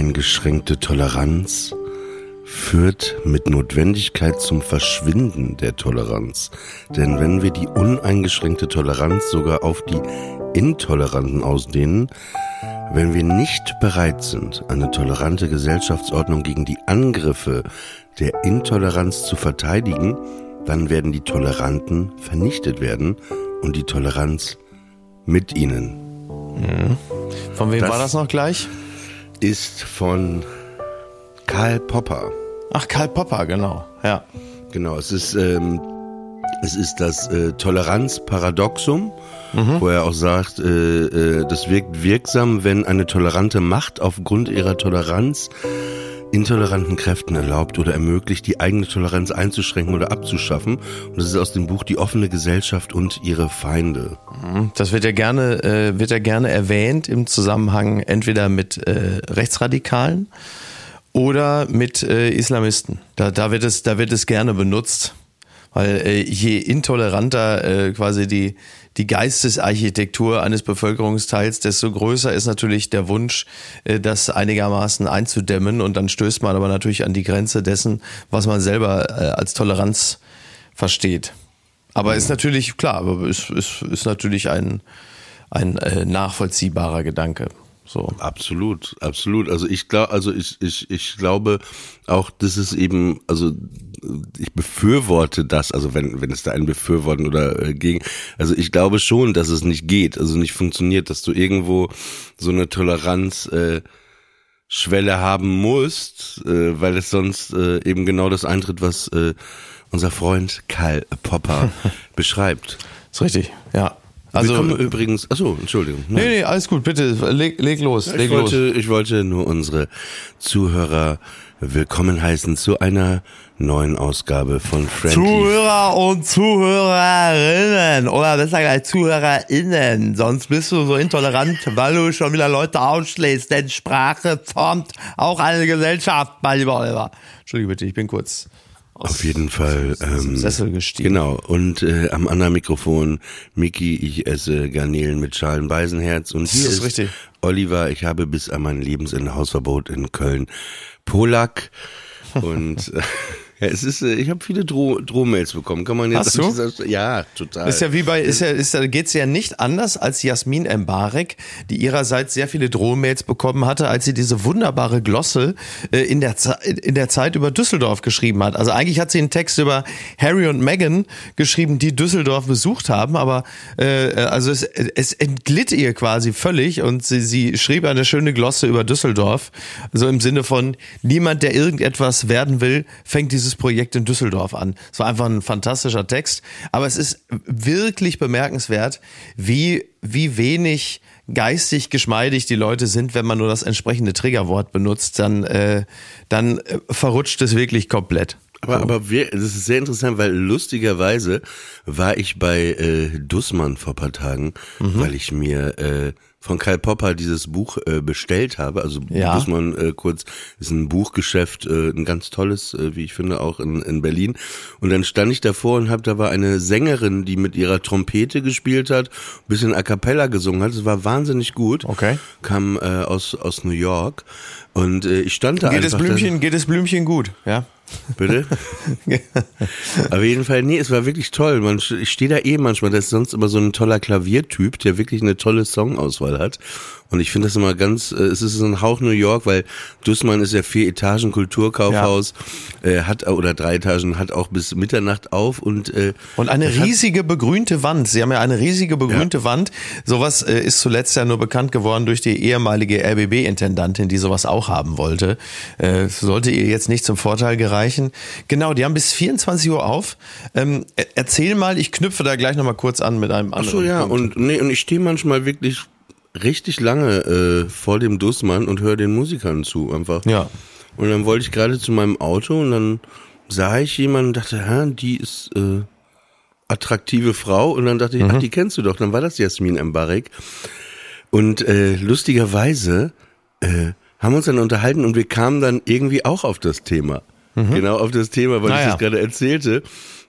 Uneingeschränkte Toleranz führt mit Notwendigkeit zum Verschwinden der Toleranz. Denn wenn wir die uneingeschränkte Toleranz sogar auf die Intoleranten ausdehnen, wenn wir nicht bereit sind, eine tolerante Gesellschaftsordnung gegen die Angriffe der Intoleranz zu verteidigen, dann werden die Toleranten vernichtet werden und die Toleranz mit ihnen. Von wem Das- war das noch gleich? Ist von Karl Popper. Ach, Karl Popper, genau. Ja. Genau, es ist, ähm, es ist das äh, Toleranzparadoxum, wo er auch sagt, äh, äh, das wirkt wirksam, wenn eine tolerante Macht aufgrund ihrer Toleranz intoleranten Kräften erlaubt oder ermöglicht, die eigene Toleranz einzuschränken oder abzuschaffen. Und das ist aus dem Buch Die offene Gesellschaft und ihre Feinde. Das wird ja gerne, äh, wird ja gerne erwähnt im Zusammenhang entweder mit äh, Rechtsradikalen oder mit äh, Islamisten. Da, da wird es, da wird es gerne benutzt, weil äh, je intoleranter äh, quasi die die Geistesarchitektur eines Bevölkerungsteils, desto größer ist natürlich der Wunsch, äh, das einigermaßen einzudämmen und dann stößt man aber natürlich an die Grenze dessen, was man selber äh, als Toleranz versteht. Aber ist natürlich klar, ist, ist, ist natürlich ein, ein äh, nachvollziehbarer Gedanke. So. Absolut, absolut. Also ich glaube, also ich, ich, ich glaube auch, das ist eben, also ich befürworte das, also wenn, wenn es da ein Befürworten oder äh, gegen, also ich glaube schon, dass es nicht geht, also nicht funktioniert, dass du irgendwo so eine Toleranz äh, Schwelle haben musst, äh, weil es sonst äh, eben genau das eintritt, was äh, unser Freund Karl Popper beschreibt. Ist richtig, ja. Also, Also, Wir kommen übrigens, achso, Entschuldigung. Nein. nee, nee, alles gut, bitte, leg, leg los, leg Ich los. wollte, ich wollte nur unsere Zuhörer willkommen heißen zu einer neuen Ausgabe von Friendly. Zuhörer und Zuhörerinnen oder besser gleich ZuhörerInnen, sonst bist du so intolerant, weil du schon wieder Leute ausschlägst, denn Sprache formt auch eine Gesellschaft, mein lieber Oliver. Entschuldige bitte, ich bin kurz aus Auf jeden Fall. Ähm, Sessel gestiegen. Genau. Und äh, am anderen Mikrofon Miki, ich esse Garnelen mit Schalen Beisenherz. Und hier Das ist richtig. Oliver, ich habe bis an mein Lebensende Hausverbot in Köln. Polak. Und ja, es ist, äh, ich habe viele Droh Drohmails bekommen. Kann man jetzt Hast du? dieser- Ja, total. Ist ja wie bei, ist ja, ist ja, geht's ja nicht anders als Jasmin Mbarek, die ihrerseits sehr viele Drohmails bekommen hatte, als sie diese wunderbare Glosse äh, in der, Ze- in der Zeit über Düsseldorf geschrieben hat. Also eigentlich hat sie einen Text über Harry und Meghan geschrieben, die Düsseldorf besucht haben, aber äh, also es, es entglitt ihr quasi völlig und sie, sie schrieb eine schöne Glosse über Düsseldorf, so im Sinne von niemand, der irgendetwas werden will, fängt dieses Projekt in Düsseldorf an. Es war einfach ein fantastischer Text, aber es ist wirklich bemerkenswert, wie, wie wenig geistig geschmeidig die Leute sind, wenn man nur das entsprechende Triggerwort benutzt, dann, äh, dann äh, verrutscht es wirklich komplett. Aber, aber wir, das ist sehr interessant, weil lustigerweise war ich bei äh, Dussmann vor paar Tagen, Mhm. weil ich mir äh, von Karl Popper dieses Buch äh, bestellt habe. Also Ja. Dussmann äh, kurz ist ein Buchgeschäft, äh, ein ganz tolles, äh, wie ich finde, auch in, in Berlin. Und dann stand ich davor und habe da war eine Sängerin, die mit ihrer Trompete gespielt hat, ein bisschen a cappella gesungen hat. Es war wahnsinnig gut. Okay. Kam äh, aus aus New York und äh, ich stand da Geht einfach. das da- Blümchen, geht das Blümchen gut, ja? Bitte? Auf jeden Fall, nee, es war wirklich toll. Man, ich stehe da eh manchmal, das ist sonst immer so ein toller Klaviertyp, der wirklich eine tolle Songauswahl hat. Und ich finde das immer ganz, äh, es ist so ein Hauch New York, weil Dussmann ist ja vier Etagen Kulturkaufhaus, äh, hat oder drei Etagen, hat auch bis Mitternacht auf und äh, Und eine das hat- riesige begrünte Wand. Sie haben ja eine riesige begrünte Wand. Sowas äh, ist zuletzt ja nur bekannt geworden durch die ehemalige RBB-Intendantin, die sowas auch haben wollte. Äh, sollte ihr jetzt nicht zum Vorteil gereichen. Genau, die haben bis 24 Uhr auf. Ähm, er- erzähl mal, ich knüpfe da gleich nochmal kurz an mit einem Ach anderen. so, ja, Punkt. und nee, und ich stehe manchmal wirklich richtig lange äh, vor dem Dussmann und höre den Musikern zu einfach. Ja. Und dann wollte ich gerade zu meinem Auto und dann sah ich jemanden und dachte, hä, die ist äh, attraktive Frau und dann dachte ich, ach, die kennst du doch. Dann war das Jasmin Mbarek. Und äh, lustigerweise äh, haben wir uns dann unterhalten und wir kamen dann irgendwie auch auf das Thema. Genau auf das Thema, weil ich Naja. das gerade erzählte.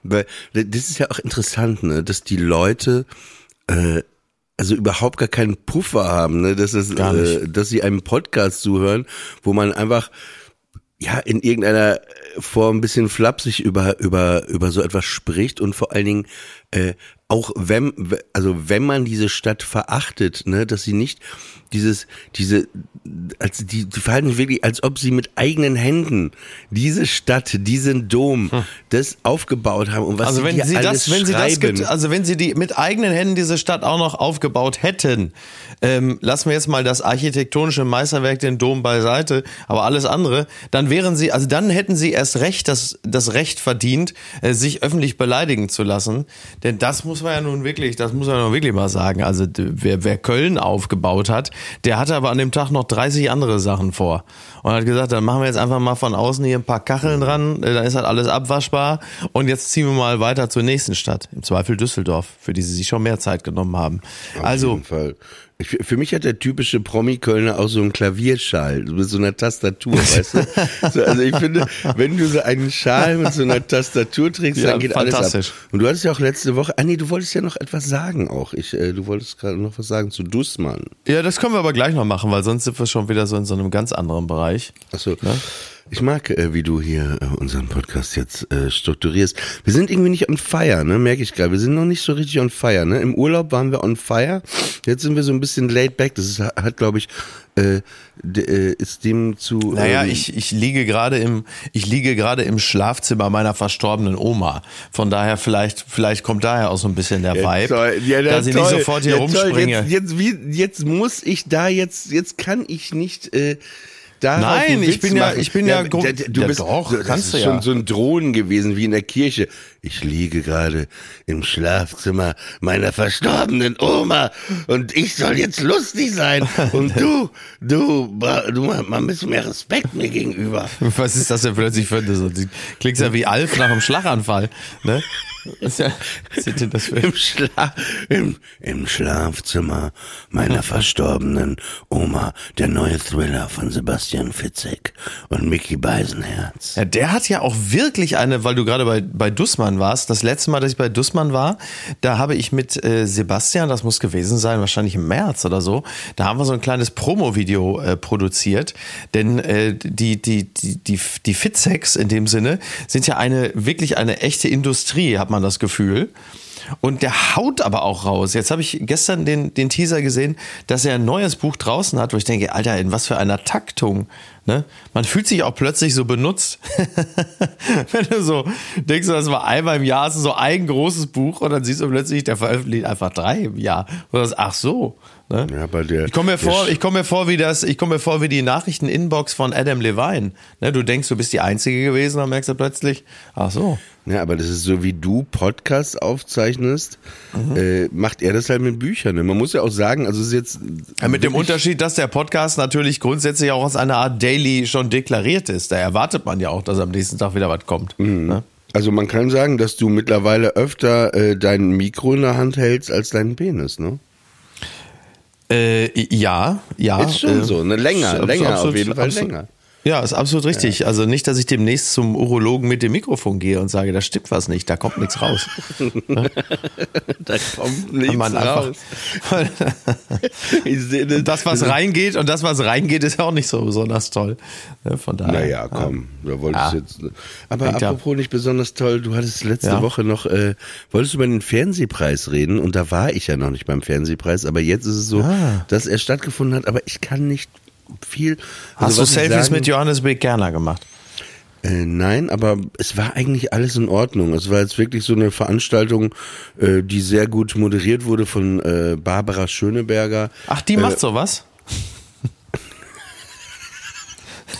Weil das ist ja auch interessant, ne, dass die Leute äh, also überhaupt gar keinen Puffer haben, ne, dass es, äh, dass sie einem Podcast zuhören, wo man einfach ja in irgendeiner Form ein bisschen flapsig über über über so etwas spricht und vor allen Dingen äh, auch wenn also wenn man diese Stadt verachtet, ne, dass sie nicht dieses diese als die, die verhalten sich wirklich als ob sie mit eigenen Händen diese Stadt, diesen Dom, das aufgebaut haben und was Also sie wenn sie alles das, wenn sie das, schreiben. also wenn sie die mit eigenen Händen diese Stadt auch noch aufgebaut hätten, ähm, lassen wir jetzt mal das architektonische Meisterwerk, den Dom beiseite, aber alles andere, dann wären sie, also dann hätten sie erst recht das, das Recht verdient, äh, sich öffentlich beleidigen zu lassen, denn das muss man ja nun wirklich, das muss man ja nun wirklich mal sagen. Also wer, wer Köln aufgebaut hat, der hatte aber an dem Tag noch 30 andere Sachen vor und hat gesagt, dann machen wir jetzt einfach mal von außen hier ein paar Kacheln dran, äh, dann ist halt alles abwaschbar und jetzt ziehen wir mal weiter zur nächsten Stadt, im Zweifel Düsseldorf, für die sie sich schon mehr Zeit genommen haben. Auf Also, jeden Fall. Ich, für mich hat der typische Promi-Kölner auch so einen Klavierschal mit so einer Tastatur, weißt du? So, also ich finde, wenn du so einen Schal mit so einer Tastatur trägst, Ja, dann geht alles ab. Und du hattest ja auch letzte Woche, ah nee, du wolltest ja noch etwas sagen auch. Ich, äh, du wolltest gerade noch was sagen zu Dussmann. ja, das können wir aber gleich noch machen, weil sonst sind wir schon wieder so in so einem ganz anderen Bereich. Achso. Ich mag, äh, wie du hier äh, unseren Podcast jetzt äh, strukturierst. Wir sind irgendwie nicht on fire, ne? Merke ich gerade. Wir sind noch nicht so richtig on fire, ne? Im Urlaub waren wir on fire. Jetzt sind wir so ein bisschen laid back. Das ist, hat, glaube ich, äh, äh, ist dem zu. Naja, ähm, ich, ich liege gerade im, ich liege gerade im Schlafzimmer meiner verstorbenen Oma. Von daher vielleicht, vielleicht kommt daher auch so ein bisschen der Vibe, Toll. Ja, dass ich toll. nicht sofort hier ja, rumspringe. Jetzt, jetzt, wie, jetzt muss ich da jetzt, jetzt kann ich nicht. Äh, Nein, ich bin ja- machen. ich bin ja d- du Ja, bist, doch, das kannst ist du schon ja. so ein Drohnen gewesen wie in der Kirche. Ich liege gerade im Schlafzimmer meiner verstorbenen Oma und ich soll jetzt lustig sein und du, du, du ein bisschen mehr Respekt mir gegenüber. Was ist das denn plötzlich für die- klingt ja wie Alf nach einem Schlaganfall, ne? Was ja- was denn das für Im, Schla im, Im Schlafzimmer meiner verstorbenen Oma, der neue Thriller von Sebastian Fitzek und Mickey Beisenherz. Ja, der hat ja auch wirklich eine, weil du gerade bei, bei Dussmann warst. Das letzte Mal, dass ich bei Dussmann war, da habe ich mit äh, Sebastian, das muss gewesen sein, wahrscheinlich im März oder so, da haben wir so ein kleines Promo-Video äh, produziert. Denn äh, die, die, die, die, die Fitsex in dem Sinne sind ja eine, wirklich eine echte Industrie, hat man das Gefühl. Und der haut aber auch raus. Jetzt habe ich gestern den, den Teaser gesehen, dass er ein neues Buch draußen hat, wo ich denke, Alter, in was für einer Taktung. Ne? Man fühlt sich auch plötzlich so benutzt. Wenn du so denkst, das war einmal im Jahr, du so ein großes Buch und dann siehst du plötzlich, der veröffentlicht einfach drei im Jahr. Und das, ach so. Ne? Ja, der, Ich komme mir vor, ich komme mir vor wie das, ich komme mir vor wie die Nachrichten-Inbox von Adam Levine. Ne, du denkst, du bist die Einzige gewesen, dann merkst du plötzlich, ach so. Ja, aber das ist so wie du Podcast aufzeichnest aufzeichnest, äh, macht er das halt mit Büchern. Ne? Man muss ja auch sagen, also es ist jetzt. Ja, mit dem Unterschied, dass der Podcast natürlich grundsätzlich auch aus einer Art Daily schon deklariert ist. Da erwartet man ja auch, dass am nächsten Tag wieder was kommt. Ne? Also man kann sagen, dass du mittlerweile öfter äh, dein Mikro in der Hand hältst als deinen Penis, ne? Äh, ja, ja. Ist schon äh, so, ne? Länger, länger, auf jeden Fall länger. Ja, ist absolut richtig. Also nicht, dass ich demnächst zum Urologen mit dem Mikrofon gehe und sage, da stimmt was nicht, da kommt nichts raus. Da kommt nichts man raus. Das, was reingeht und das, was reingeht, ist ja auch nicht so besonders toll. Ne, Von daher. Naja, komm, da wolltest Ja. jetzt. Aber ja- apropos nicht besonders toll, du hattest letzte Ja. Woche noch, äh, wolltest du über den Fernsehpreis reden und da war ich ja noch nicht beim Fernsehpreis, aber jetzt ist es so, Ah. dass er stattgefunden hat, aber ich kann nicht viel. Hast also du Selfies sagen- mit Johannes B. Kerner gemacht? Äh, nein, aber es war eigentlich alles in Ordnung. Es war jetzt wirklich so eine Veranstaltung, äh, die sehr gut moderiert wurde von äh, Barbara Schöneberger. Ach, die macht sowas?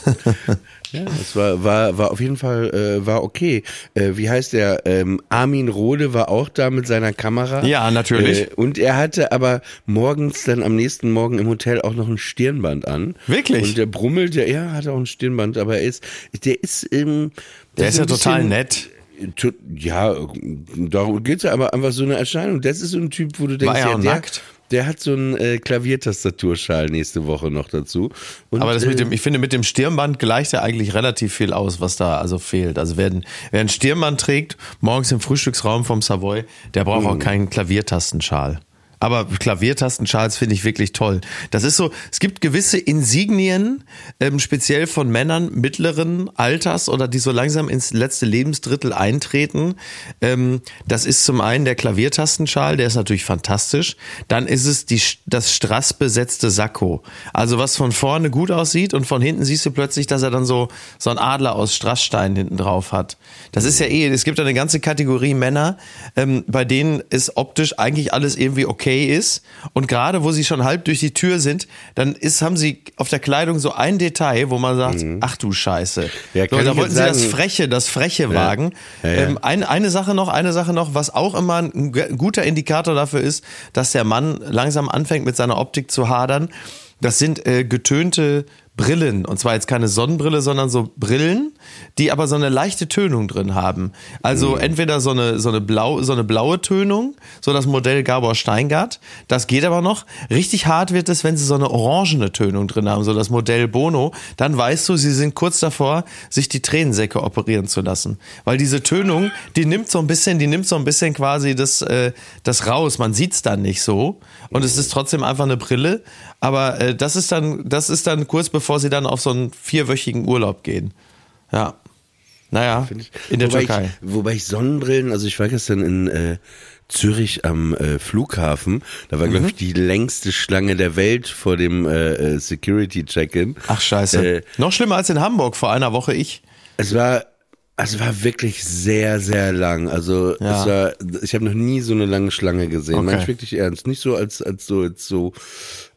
Ja, es war, war, war auf jeden Fall, äh, war okay. Äh, wie heißt der? Ähm, Armin Rohde war auch da mit seiner Kamera. Ja, natürlich. Äh, und er hatte aber morgens dann am nächsten Morgen im Hotel auch noch ein Stirnband an. Wirklich? Und der brummelt, ja, er hatte auch ein Stirnband, aber er ist, der ist, ähm, Der ist ja ein total nett. Ja, darum geht's ja, aber einfach so eine Erscheinung. Das ist so ein Typ, wo du denkst, War er ja, der, nackt? Der hat so einen äh, Klaviertastaturschal nächste Woche noch dazu. Und, Aber das mit äh, dem, ich finde, mit dem Stirnband gleicht ja eigentlich relativ viel aus, was da also fehlt. Also wer, wer ein Stirnband trägt, morgens im Frühstücksraum vom Savoy, der braucht Mhm. auch keinen Klaviertastenschal. Aber Klaviertastenschals finde ich wirklich toll. Das ist so, es gibt gewisse Insignien, ähm, speziell von Männern mittleren Alters oder die so langsam ins letzte Lebensdrittel eintreten. Ähm, das ist zum einen der Klaviertastenschal, der ist natürlich fantastisch. Dann ist es die, das strassbesetzte Sakko. Also was von vorne gut aussieht und von hinten siehst du plötzlich, dass er dann so, so ein Adler aus Strassstein hinten drauf hat. Das ist ja eh, es gibt eine ganze Kategorie Männer, ähm, bei denen ist optisch eigentlich alles irgendwie okay ist. Und gerade wo sie schon halb durch die Tür sind, dann ist, haben sie auf der Kleidung so ein Detail, wo man sagt, ach du Scheiße. Mhm. Ja, so, da wollten sie das sagen- Freche, das Freche wagen. Ja, ja. Ähm, ein, eine Sache noch, eine Sache noch, was auch immer ein guter Indikator dafür ist, dass der Mann langsam anfängt mit seiner Optik zu hadern. Das sind äh, getönte Brillen. Und zwar jetzt keine Sonnenbrille, sondern so Brillen, die aber so eine leichte Tönung drin haben. Also entweder so eine, so eine, blau, so eine blaue Tönung, so das Modell Gabor Steingart. Das geht aber noch. Richtig hart wird es, wenn sie so eine orangene Tönung drin haben, so das Modell Bono. Dann weißt du, sie sind kurz davor, sich die Tränensäcke operieren zu lassen. Weil diese Tönung, die nimmt so ein bisschen, die nimmt so ein bisschen quasi das, äh, das raus. Man sieht's dann nicht so. Und es ist trotzdem einfach eine Brille. Aber äh, das ist dann, das ist dann kurz bevor sie dann auf so einen vierwöchigen Urlaub gehen. Ja. Naja, in der wobei Türkei. Ich, wobei ich Sonnenbrillen, also ich war gestern in äh, Zürich am äh, Flughafen, da war, Mhm. glaube ich, die längste Schlange der Welt vor dem äh, äh, Security-Check-In. Ach scheiße. Äh, Noch schlimmer als in Hamburg vor einer Woche ich. Es war, es war wirklich sehr, sehr lang. Also Ja. es war, ich habe noch nie so eine lange Schlange gesehen. Okay. Meine ich wirklich ernst. Nicht so als, als so, als so,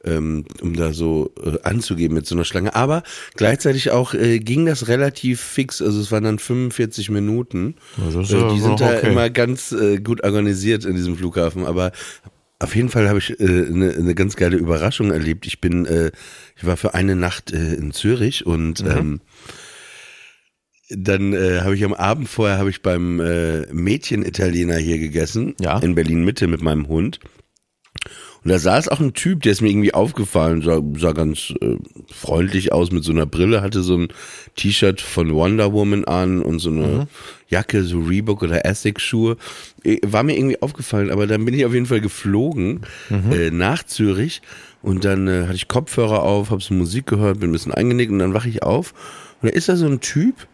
ähm, um da so äh, anzugeben mit so einer Schlange. Aber gleichzeitig auch äh, ging das relativ fix. Also es waren dann 45 Minuten. äh, ja die noch sind da okay. immer ganz äh, gut organisiert in diesem Flughafen. Aber auf jeden Fall habe ich eine äh, ne- ganz geile Überraschung erlebt. Ich bin, äh, ich war für eine Nacht äh, in Zürich und Mhm. ähm, dann äh, habe ich am Abend vorher habe ich beim äh, Mädchen-Italiener hier gegessen Ja. in Berlin Mitte mit meinem Hund. Und da saß auch ein Typ, der ist mir irgendwie aufgefallen, sah, sah ganz äh, freundlich aus mit so einer Brille, hatte so ein T-Shirt von Wonder Woman an und so eine Jacke, so Reebok oder Essex Schuhe. Äh, War mir irgendwie aufgefallen, aber dann bin ich auf jeden Fall geflogen äh, nach Zürich und dann äh, hatte ich Kopfhörer auf, habe so Musik gehört, bin ein bisschen eingenickt und dann wache ich auf und da ist da so ein Typ,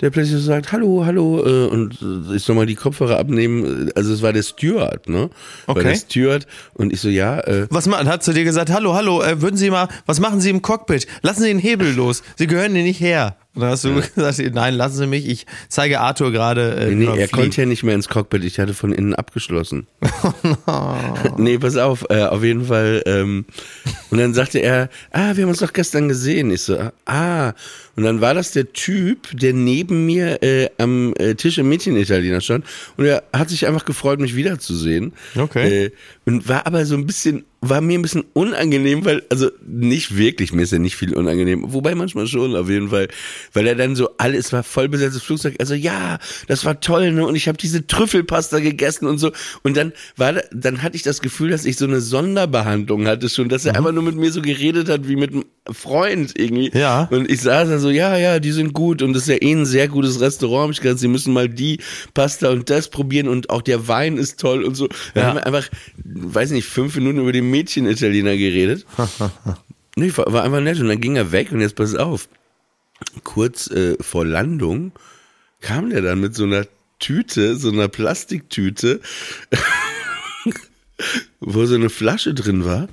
der plötzlich so sagt, hallo, hallo, äh, und äh, ich soll mal die Kopfhörer abnehmen. Also es war der Steward, ne? War Okay. der Steward und ich so, ja, äh, Was man hat zu dir gesagt, hallo, hallo, äh, würden Sie mal, was machen Sie im Cockpit? Lassen Sie den Hebel los. Sie gehören hier nicht her. Und dann hast du gesagt, nein, lassen Sie mich, ich zeige Arthur gerade. Äh, Nee, man er konnte ja nicht mehr ins Cockpit, ich hatte von innen abgeschlossen. nee, pass auf, äh, auf jeden Fall. Ähm, und dann sagte er, ah, wir haben uns doch gestern gesehen. Ich so, ah. Und dann war das der Typ, der neben mir äh, am äh, Tisch im Mädchenitaliener stand. Und er hat sich einfach gefreut, mich wiederzusehen. Okay. Äh, und war aber so ein bisschen, war mir ein bisschen unangenehm, weil, also nicht wirklich, mir ist ja nicht viel unangenehm, wobei manchmal schon auf jeden Fall, weil er dann so alles war voll besetztes Flugzeug, also ja, das war toll, ne? Und ich habe diese Trüffelpasta gegessen und so. Und dann war da, dann hatte ich das Gefühl, dass ich so eine Sonderbehandlung hatte schon, dass er Mhm. einfach nur mit mir so geredet hat wie mit einem Freund irgendwie. Ja. Und ich saß da so, ja, ja, die sind gut und das ist ja eh ein sehr gutes Restaurant. Hab ich gesagt, sie müssen mal die Pasta und das probieren und auch der Wein ist toll und so. Dann Ja. haben wir einfach, weiß nicht, fünf Minuten über den Mädchen-Italiener geredet. nee, war, war einfach nett und dann ging er weg und jetzt pass auf. Kurz äh, vor Landung kam der dann mit so einer Tüte, so einer Plastiktüte, wo so eine Flasche drin war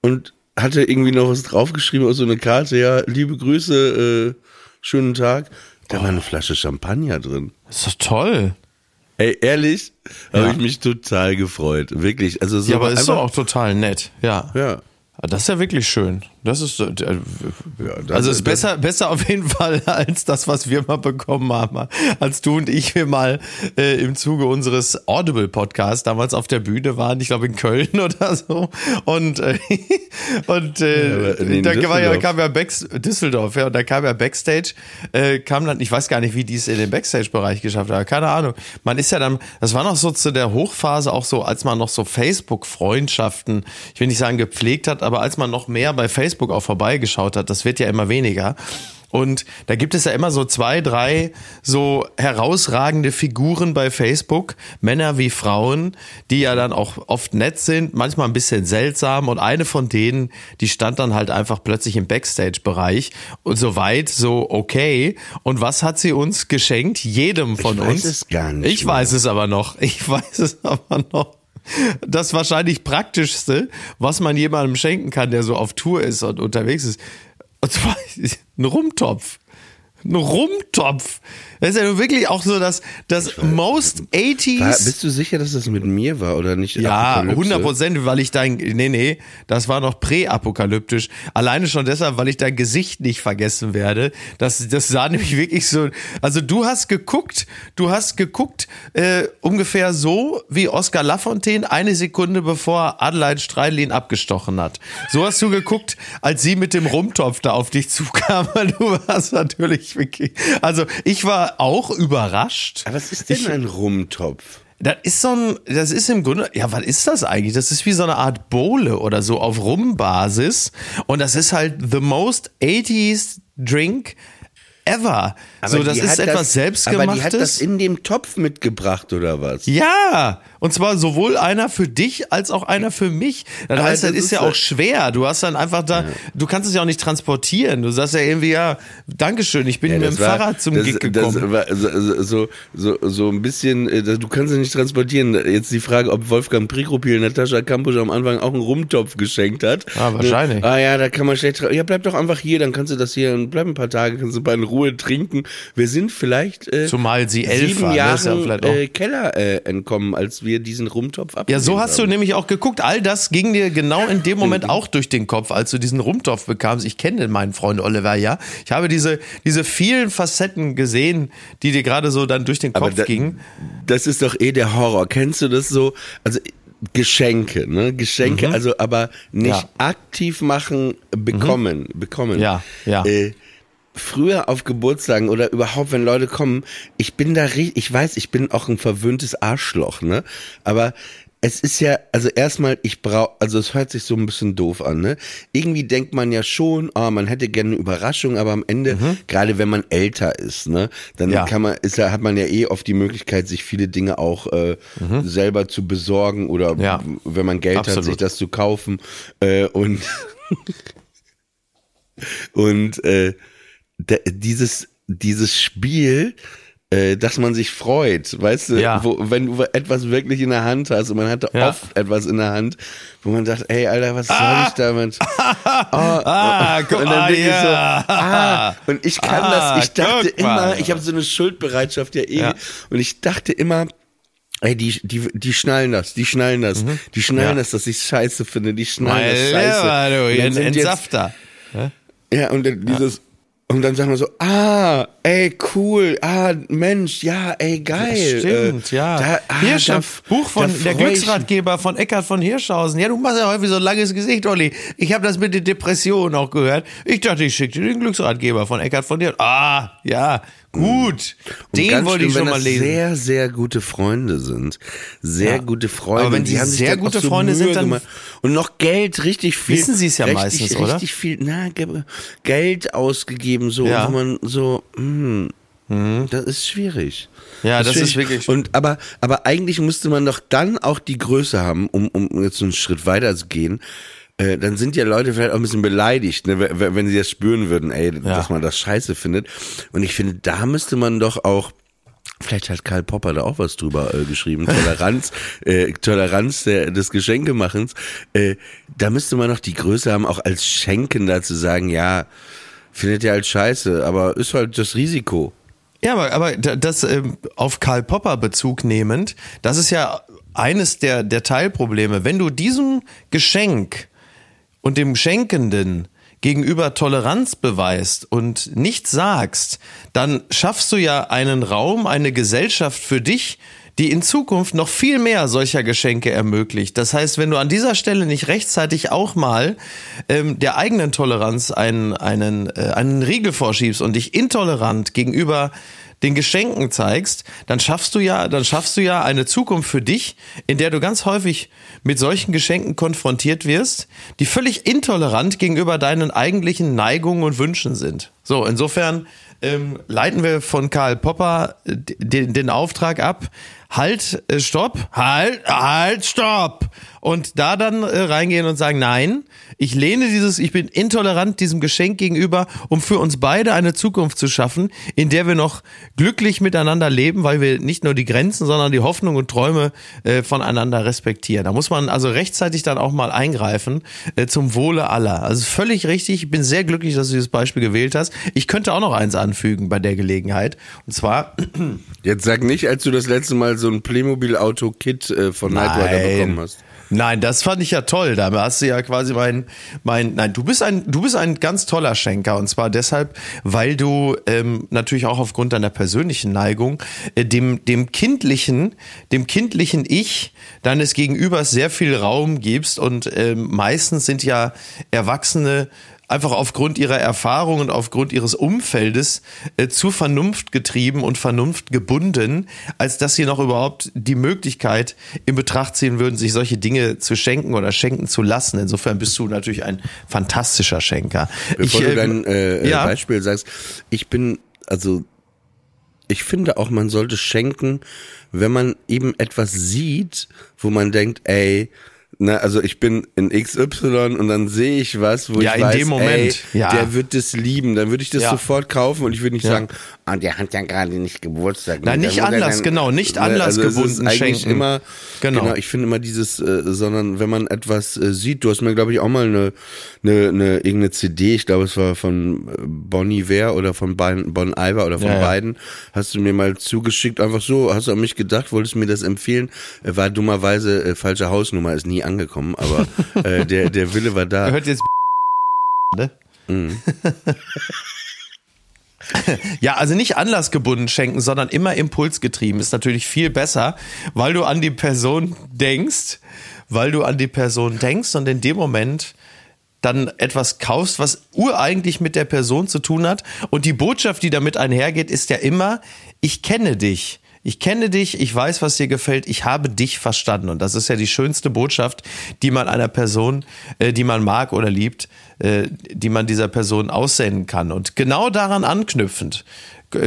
und hatte irgendwie noch was draufgeschrieben aus so eine Karte, ja, liebe Grüße, äh, schönen Tag. Da war eine Flasche Champagner drin. Das ist doch toll. Ey, ehrlich, Ja. habe ich mich total gefreut. Wirklich. Also so Ja, aber ist doch auch total nett. Ja. Ja. Das ist ja wirklich schön. Das ist äh, äh, das- also ist das- besser, besser auf jeden Fall als das, was wir mal bekommen haben, als du und ich wir mal äh, im Zuge unseres Audible Podcasts damals auf der Bühne waren, ich glaube in Köln oder so. Und äh, und äh, Ja, da war ja, kam ja Backs Düsseldorf ja und da kam ja Backstage äh, kam dann ich weiß gar nicht wie die es in den Backstage Bereich geschafft hat keine Ahnung. Man ist ja dann das war noch so zu der Hochphase auch so als man noch so Facebook Freundschaften ich will nicht sagen gepflegt hat aber als man noch mehr bei Facebook auch vorbeigeschaut hat das wird ja immer weniger und da gibt es ja immer so zwei, drei so herausragende Figuren bei Facebook, Männer wie Frauen, die ja dann auch oft nett sind, manchmal ein bisschen seltsam. Und eine von denen, die stand dann halt einfach plötzlich im Backstage-Bereich und so weit, so okay. Und was hat sie uns geschenkt? Jedem von weiß uns. es gar nicht Ich mehr. weiß es aber noch. Ich weiß es aber noch. Das wahrscheinlich praktischste, was man jemandem schenken kann, der so auf Tour ist und unterwegs ist. Und zwar ein Rumtopf. Ein Rumtopf. Das ist ja nun wirklich auch so das, das most War, 80s. bist du sicher, dass das mit mir war oder nicht? Ja, Apokalypse? 100 Prozent, weil ich dein, nee, nee, das war noch präapokalyptisch. Alleine schon deshalb, weil ich dein Gesicht nicht vergessen werde. Das, das sah nämlich wirklich so, also du hast geguckt, du hast geguckt, äh, ungefähr so wie Oscar Lafontaine eine Sekunde bevor Adeline Streilin abgestochen hat. So hast du geguckt, als sie mit dem Rumtopf da auf dich zukam, weil du warst natürlich wirklich, also ich war auch überrascht. Aber was ist denn ein Rumtopf? Das ist so ein, das ist im Grunde, ja, was ist das eigentlich? Das ist wie so eine Art Bowle oder so auf Rumbasis. Und das ist halt the most 80s drink ever. so, das ist etwas das, selbstgemachtes. Aber die hat das in dem Topf mitgebracht oder was? Ja, und zwar sowohl einer für dich als auch einer für mich. Das heißt, das das ist ist ja ja- auch schwer. Du hast dann einfach da, du kannst es ja auch nicht transportieren. Du sagst ja irgendwie, ja, Dankeschön, ich bin Ja, mit das dem war- Fahrrad zum das, Gig Das gekommen. war so, so, so, ein bisschen, äh, du kannst es nicht transportieren. Jetzt die Frage, ob Wolfgang Prikopil Natascha Kampusch am Anfang auch einen Rumtopf geschenkt hat. Ah, wahrscheinlich. Ne? Ah ja, da kann man schlecht. Ja, bleib doch einfach hier, dann kannst du das hier und bleib ein paar Tage, kannst du bei in Ruhe trinken. Wir sind vielleicht äh, Zumal sie elf sieben war, ne? Ja äh, Keller äh, entkommen, als wir diesen Rumtopf Ja, so hast du haben. nämlich auch geguckt. All das ging dir genau in dem Moment auch durch den Kopf, als du diesen Rumtopf bekamst. Ich kenne meinen Freund Oliver ja. Ich habe diese, diese vielen Facetten gesehen, die dir gerade so dann durch den Kopf da- gingen. Das ist doch eh der Horror. Kennst du das so? Also Geschenke, ne? Geschenke, also aber nicht Mhm. Ja. Mhm. aktiv machen, bekommen, bekommen. Ja, ja. Äh, früher auf Geburtstagen oder überhaupt, wenn Leute kommen, ich bin da richtig, ich weiß, ich bin auch ein verwöhntes Arschloch, ne? Aber es ist ja, also erstmal, ich brauche, also es hört sich so ein bisschen doof an, ne? Irgendwie denkt man ja schon, ah, man hätte gerne eine Überraschung, aber am Ende, gerade wenn man älter ist, ne, dann Mhm. Ja. kann man, ist ja, hat man ja eh oft die Möglichkeit, sich viele Dinge auch äh, selber zu besorgen oder Mhm. Ja. wenn man Geld Absolut. hat, sich das zu kaufen. Äh, und und äh, dieses, dieses Spiel äh, dass man sich freut, weißt du, Ja. wo, wenn du etwas wirklich in der Hand hast und man hatte Ja. oft etwas in der Hand, wo man sagt, ey, Alter, was soll ich damit? Ah, guck und dann mal bin ich so, ah, und ich kann Ah, das, ich dachte guck immer, ich habe so eine Schuldbereitschaft ja eh, Ja. und ich dachte immer, Ey, die, die, die schnallen das, die schnallen das, die schnallen Mhm. Das, dass ich scheiße finde, die schnallen Mein das scheiße. Lieber, du, Und dann sind jetzt- Entsafter. ja, und dann dieses, und dann sagen wir so, ah, ey, cool, ah, Mensch, ja, ey, geil. Stimmt, äh, ja. Da, ah, Hier schon, da- Buch von der Glücksratgeber von Eckhard von Hirschhausen. Ja, du machst ja häufig so ein langes Gesicht, Olli. Ich habe das mit den Depressionen auch gehört. Ich dachte, ich schicke dir den Glücksratgeber von Eckhard von Hirschhausen. Ah, ja, gut. Und Den wollte ich schon mal das lesen. sehr, sehr gute Freunde sind. Sehr Ja. gute Freunde. Aber wenn und die haben sehr gute so Freunde Mühe sind, dann- gemacht. Und noch Geld, richtig viel. Wissen sie es ja richtig, meistens, oder? Richtig viel, na, ge- Geld ausgegeben, so, Ja. wo man so, hm, das ist schwierig. Ja, das ist schwierig. wirklich- Und aber, aber eigentlich müsste man doch dann auch die Größe haben, um, um jetzt einen Schritt weiter zu gehen. Äh, dann sind ja Leute vielleicht auch ein bisschen beleidigt, ne, wenn sie das spüren würden, ey, dass man das scheiße findet. Und ich finde, da müsste man doch auch Vielleicht hat Karl Popper da auch was drüber äh, geschrieben. Toleranz, äh, Toleranz der, des Geschenkemachens. Äh, da müsste man noch die Größe haben, auch als Schenkender zu sagen, ja, findet ihr halt scheiße, aber ist halt das Risiko. Ja, aber, aber da- das ähm, auf Karl Popper Bezug nehmend, das ist ja eines der, der Teilprobleme. Wenn du diesem Geschenk und dem Schenkenden gegenüber Toleranz beweist und nichts sagst, dann schaffst du ja einen Raum, eine Gesellschaft für dich, die in Zukunft noch viel mehr solcher Geschenke ermöglicht. Das heißt, wenn du an dieser Stelle nicht rechtzeitig auch mal ähm, der eigenen Toleranz einen, einen, äh, einen Riegel vorschiebst und dich intolerant gegenüber den Geschenken zeigst, dann schaffst du ja, dann schaffst du ja eine Zukunft für dich, in der du ganz häufig mit solchen Geschenken konfrontiert wirst, die völlig intolerant gegenüber deinen eigentlichen Neigungen und Wünschen sind. So, insofern ähm, leiten wir von Karl Popper äh, den, den Auftrag ab. Halt, äh, stopp, halt, halt, stopp. Und da dann äh, reingehen und sagen, nein, ich lehne dieses, ich bin intolerant diesem Geschenk gegenüber, um für uns beide eine Zukunft zu schaffen, in der wir noch glücklich miteinander leben, weil wir nicht nur die Grenzen, sondern die Hoffnung und Träume äh, voneinander respektieren. Da muss man also rechtzeitig dann auch mal eingreifen äh, zum Wohle aller. Also völlig richtig. Ich bin sehr glücklich, dass du dieses Beispiel gewählt hast. Ich könnte auch noch eins anfügen bei der Gelegenheit. Und zwar Jetzt sag nicht, als du das letzte Mal so ein Playmobil-Auto-Kit äh, von Nightwider bekommen hast. Nein, das fand ich ja toll. Da hast du ja quasi mein, mein, nein, du bist ein, du bist ein ganz toller Schenker und zwar deshalb, weil du ähm, natürlich auch aufgrund deiner persönlichen Neigung äh, dem, dem kindlichen, dem kindlichen Ich deines Gegenübers sehr viel Raum gibst und ähm, meistens sind ja Erwachsene einfach aufgrund ihrer Erfahrung und aufgrund ihres Umfeldes äh, zu Vernunft getrieben und Vernunft gebunden, als dass sie noch überhaupt die Möglichkeit in Betracht ziehen würden, sich solche Dinge zu schenken oder schenken zu lassen. Insofern bist du natürlich ein fantastischer Schenker. Bevor Ich, du äh, dein äh, ja. Beispiel sagst, ich bin, also ich finde auch, man sollte schenken, wenn man eben etwas sieht, wo man denkt, ey, na, also ich bin in XY und dann sehe ich was, wo Ja, ich in weiß, dem Moment, ey, ja. der wird das lieben, dann würde ich das Ja. sofort kaufen und ich würde nicht sagen, ah, der hat ja gerade nicht Geburtstag. Nein, Der nicht Anlass, dann- genau, nicht Ne, also anlassgebunden eigentlich schenken. immer, Genau. genau. ich finde immer dieses, äh, sondern wenn man etwas äh, sieht, du hast mir glaube ich auch mal eine, eine, eine irgendeine CD, ich glaube es war von äh, Bon Iver oder von Bon, bon Iver oder von beiden, hast du mir mal zugeschickt, einfach so, hast du an mich gedacht, wolltest mir das empfehlen, äh, war dummerweise äh, falsche Hausnummer, ist nie angekommen, aber äh, der, der Wille war da. Hört jetzt ne? Ja, also nicht anlassgebunden schenken, sondern immer impulsgetrieben ist natürlich viel besser, weil du an die Person denkst, weil du an die Person denkst und in dem Moment dann etwas kaufst, was ureigentlich mit der Person zu tun hat. Und die Botschaft, die damit einhergeht, ist ja immer, ich kenne dich. Ich kenne dich, ich weiß, was dir gefällt, ich habe dich verstanden. Und das ist ja die schönste Botschaft, die man einer Person, äh, die man mag oder liebt, äh, die man dieser Person aussenden kann. Und genau daran anknüpfend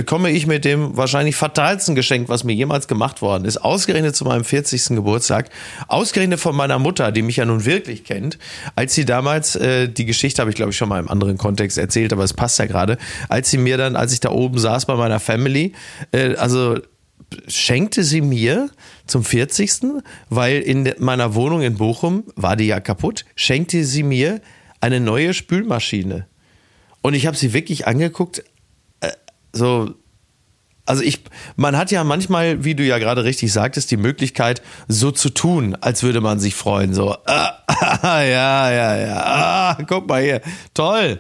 komme ich mit dem wahrscheinlich fatalsten Geschenk, was mir jemals gemacht worden ist, ausgerechnet zu meinem 40. Geburtstag, ausgerechnet von meiner Mutter, die mich ja nun wirklich kennt, als sie damals, äh, die Geschichte habe ich glaube ich schon mal im anderen Kontext erzählt, aber es passt ja gerade, als sie mir dann, als ich da oben saß bei meiner Family, äh, also schenkte sie mir zum 40. weil in meiner Wohnung in Bochum war die ja kaputt, schenkte sie mir eine neue Spülmaschine. Und ich habe sie wirklich angeguckt, äh, so, also ich, man hat ja manchmal, wie du ja gerade richtig sagtest, die Möglichkeit, so zu tun, als würde man sich freuen. So, ah, ja, ja, ja, ah, guck mal hier, toll.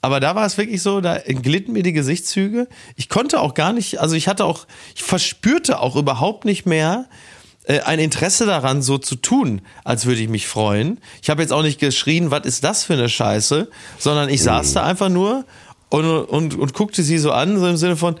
Aber da war es wirklich so, da entglitten mir die Gesichtszüge. Ich konnte auch gar nicht, also ich hatte auch, ich verspürte auch überhaupt nicht mehr äh, ein Interesse daran, so zu tun, als würde ich mich freuen. Ich habe jetzt auch nicht geschrien, was ist das für eine Scheiße, sondern ich saß da einfach nur und, und, und guckte sie so an, so im Sinne von,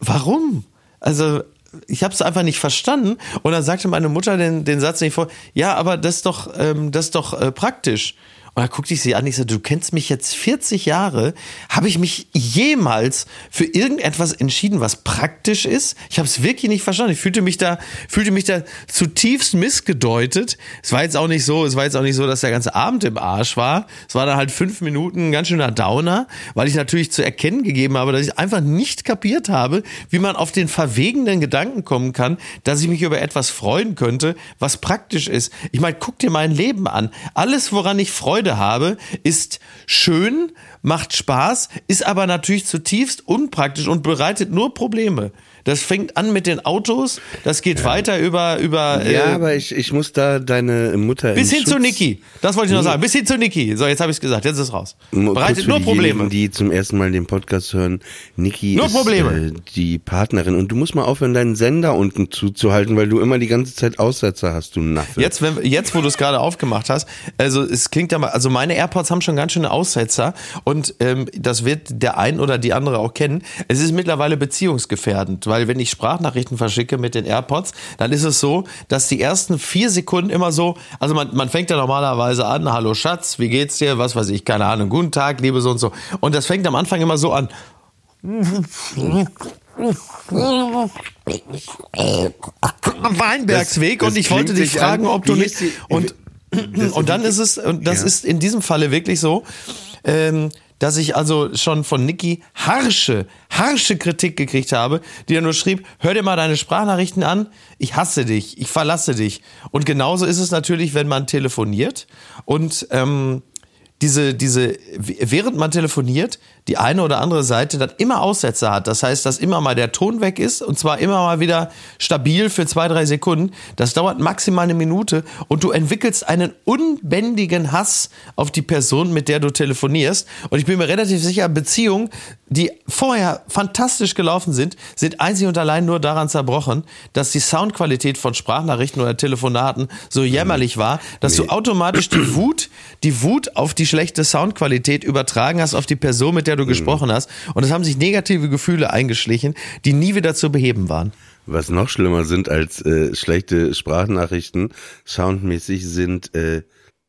warum? Also ich habe es einfach nicht verstanden. Und dann sagte meine Mutter den, den Satz nicht vor, ja, aber das ist doch, ähm, das ist doch äh, praktisch. Und da guckte ich sie an, ich so, du kennst mich jetzt 40 Jahre. Habe ich mich jemals für irgendetwas entschieden, was praktisch ist? Ich habe es wirklich nicht verstanden. Ich fühlte mich da, fühlte mich da zutiefst missgedeutet. Es war jetzt auch nicht so, es war jetzt auch nicht so, dass der ganze Abend im Arsch war. Es war dann halt fünf Minuten ein ganz schöner Downer, weil ich natürlich zu erkennen gegeben habe, dass ich einfach nicht kapiert habe, wie man auf den verwegenden Gedanken kommen kann, dass ich mich über etwas freuen könnte, was praktisch ist. Ich meine, guck dir mein Leben an. Alles, woran ich Freude habe, ist schön, macht Spaß, ist aber natürlich zutiefst unpraktisch und bereitet nur Probleme. Das fängt an mit den Autos, das geht weiter über über Ja, äh, aber ich, ich muss da deine Mutter bis in hin zu Schutz- Niki. Das wollte ich noch Nee. sagen. Bis hin zu Niki. So, jetzt habe ich es gesagt. Jetzt ist es raus. Bereitet für nur Probleme. die zum ersten Mal den Podcast hören. Niki Nur ist Probleme. Äh, die Partnerin und du musst mal aufhören, deinen Sender unten zuzuhalten, weil du immer die ganze Zeit Aussetzer hast, du Naffe. Jetzt, wenn, jetzt, wo du es gerade aufgemacht hast, also es klingt ja mal, also meine AirPods haben schon ganz schöne Aussetzer und ähm, das wird der ein oder die andere auch kennen. Es ist mittlerweile beziehungsgefährdend, weil wenn ich Sprachnachrichten verschicke mit den AirPods, dann ist es so, dass die ersten vier Sekunden immer so, also man, man fängt ja normalerweise an, hallo Schatz, wie geht's dir, was weiß ich, keine Ahnung, guten Tag, liebe so und so. Und das fängt am Anfang immer so an. Weinbergsweg Das und ich wollte dich fragen, an- ob du nicht die- und Das- und dann ist es und das Ja. ist in diesem Falle wirklich so, ähm, dass ich also schon von Niki harsche, harsche Kritik gekriegt habe, die er nur schrieb, hör dir mal deine Sprachnachrichten an, ich hasse dich, ich verlasse dich. Und genauso ist es natürlich, wenn man telefoniert und ähm, diese, diese, während man telefoniert, die eine oder andere Seite dann immer Aussetzer hat. Das heißt, dass immer mal der Ton weg ist und zwar immer mal wieder stabil für zwei, drei Sekunden. Das dauert maximal eine Minute und du entwickelst einen unbändigen Hass auf die Person, mit der du telefonierst. Und ich bin mir relativ sicher, Beziehungen, die vorher fantastisch gelaufen sind, sind einzig und allein nur daran zerbrochen, dass die Soundqualität von Sprachnachrichten oder Telefonaten so jämmerlich war, dass du automatisch die Wut, die Wut auf die schlechte Soundqualität übertragen hast auf die Person, mit der du gesprochen hast. Und es haben sich negative Gefühle eingeschlichen, die nie wieder zu beheben waren. Was noch schlimmer sind als äh, schlechte Sprachnachrichten, soundmäßig sind äh,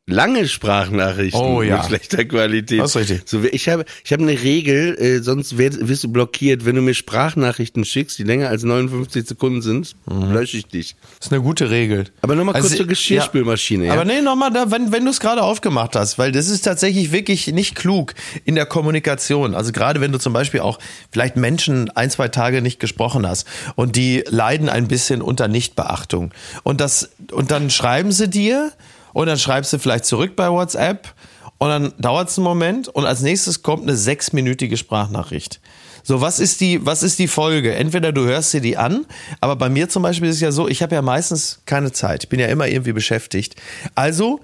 lange Sprachnachrichten Oh ja. mit schlechter Qualität. Das ist richtig. So, ich habe ich habe eine Regel, äh, sonst werd, wirst du blockiert, wenn du mir Sprachnachrichten schickst, die länger als 59 Sekunden sind, lösche ich dich. Das ist eine gute Regel. Aber nochmal kurz Also, zur Geschirrspülmaschine. Ja. Aber nee, nochmal, wenn, wenn du es gerade aufgemacht hast, weil das ist tatsächlich wirklich nicht klug in der Kommunikation. Also gerade wenn du zum Beispiel auch vielleicht Menschen ein, zwei Tage nicht gesprochen hast und die leiden ein bisschen unter Nichtbeachtung. Und das, und dann schreiben sie dir und dann schreibst du vielleicht zurück bei WhatsApp und dann dauert es einen Moment und als nächstes kommt eine sechsminütige Sprachnachricht. So, was ist die, was ist die Folge? Entweder du hörst dir die an, aber bei mir zum Beispiel ist es ja so, ich habe ja meistens keine Zeit. Ich bin ja immer irgendwie beschäftigt. Also,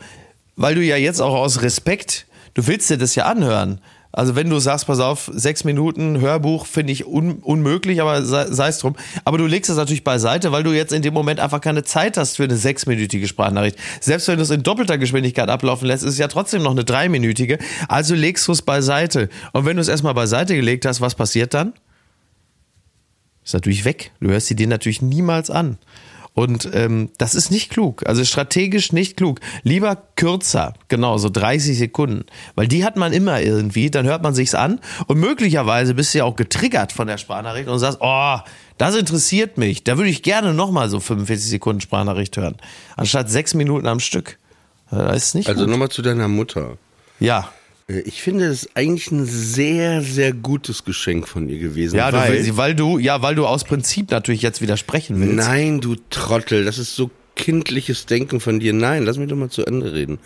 weil du ja jetzt auch aus Respekt, du willst dir das ja anhören. Also wenn du sagst, pass auf, sechs Minuten Hörbuch finde ich un unmöglich, aber sei es drum. Aber du legst es natürlich beiseite, weil du jetzt in dem Moment einfach keine Zeit hast für eine sechsminütige Sprachnachricht. Selbst wenn du es in doppelter Geschwindigkeit ablaufen lässt, ist es ja trotzdem noch eine dreiminütige. Also legst du es beiseite. Und wenn du es erstmal beiseite gelegt hast, was passiert dann? Ist natürlich weg. Du hörst sie dir natürlich niemals an. Und ähm, das ist nicht klug, also strategisch nicht klug. Lieber kürzer, genau, so 30 Sekunden. Weil die hat man immer irgendwie, dann hört man sich's an und möglicherweise bist du ja auch getriggert von der Sprachnachricht und sagst, oh, das interessiert mich. Da würde ich gerne nochmal so 45 Sekunden Sprachnachricht hören. Anstatt sechs Minuten am Stück. Das ist nicht Also nochmal zu deiner Mutter. Ja. Äh, Ich finde es eigentlich ein sehr, sehr gutes Geschenk von ihr gewesen. Ja, weil, du, weil du, ja, weil du aus Prinzip natürlich jetzt widersprechen willst. Nein, du Trottel, das ist so kindliches Denken von dir. Nein, lass mich doch mal zu Ende reden.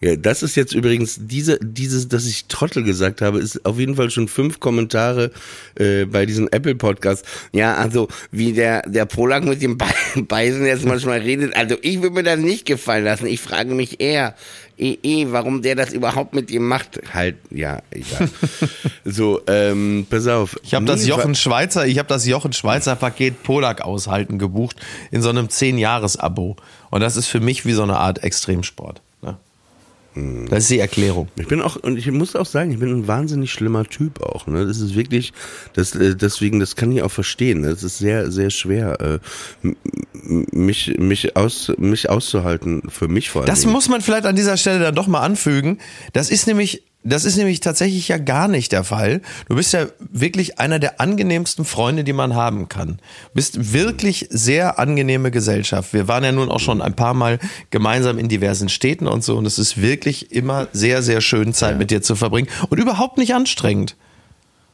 Ja, das ist jetzt übrigens diese, dieses, dass ich Trottel gesagt habe, ist auf jeden Fall schon fünf Kommentare äh, bei diesem Apple Podcast. Ja, also wie der der Polak mit dem Be Beisen jetzt manchmal redet, also ich würde mir das nicht gefallen lassen. Ich frage mich eher, eh, eh, warum der das überhaupt mit ihm macht. Halt, ja, egal. so, ähm, pass auf. Ich habe das Jochen Schweizer, ich habe das Jochen Schweizer Paket Polak aushalten gebucht in so einem 10-Jahres-Abo. Und das ist für mich wie so eine Art Extremsport. Ne? Das ist die Erklärung. Ich bin auch, und ich muss auch sagen, ich bin ein wahnsinnig schlimmer Typ auch. Ne? Das ist wirklich, das, äh, deswegen, das kann ich auch verstehen. Das ist sehr, sehr schwer, äh, mich, mich, aus, mich auszuhalten, für mich vor allem. Das muss man vielleicht an dieser Stelle dann doch mal anfügen. Das ist nämlich, das ist nämlich tatsächlich ja gar nicht der Fall. Du bist ja wirklich einer der angenehmsten Freunde, die man haben kann. Du bist wirklich sehr angenehme Gesellschaft. Wir waren ja nun auch schon ein paar Mal gemeinsam in diversen Städten und so und es ist wirklich immer sehr, sehr schön, Zeit mit dir zu verbringen und überhaupt nicht anstrengend.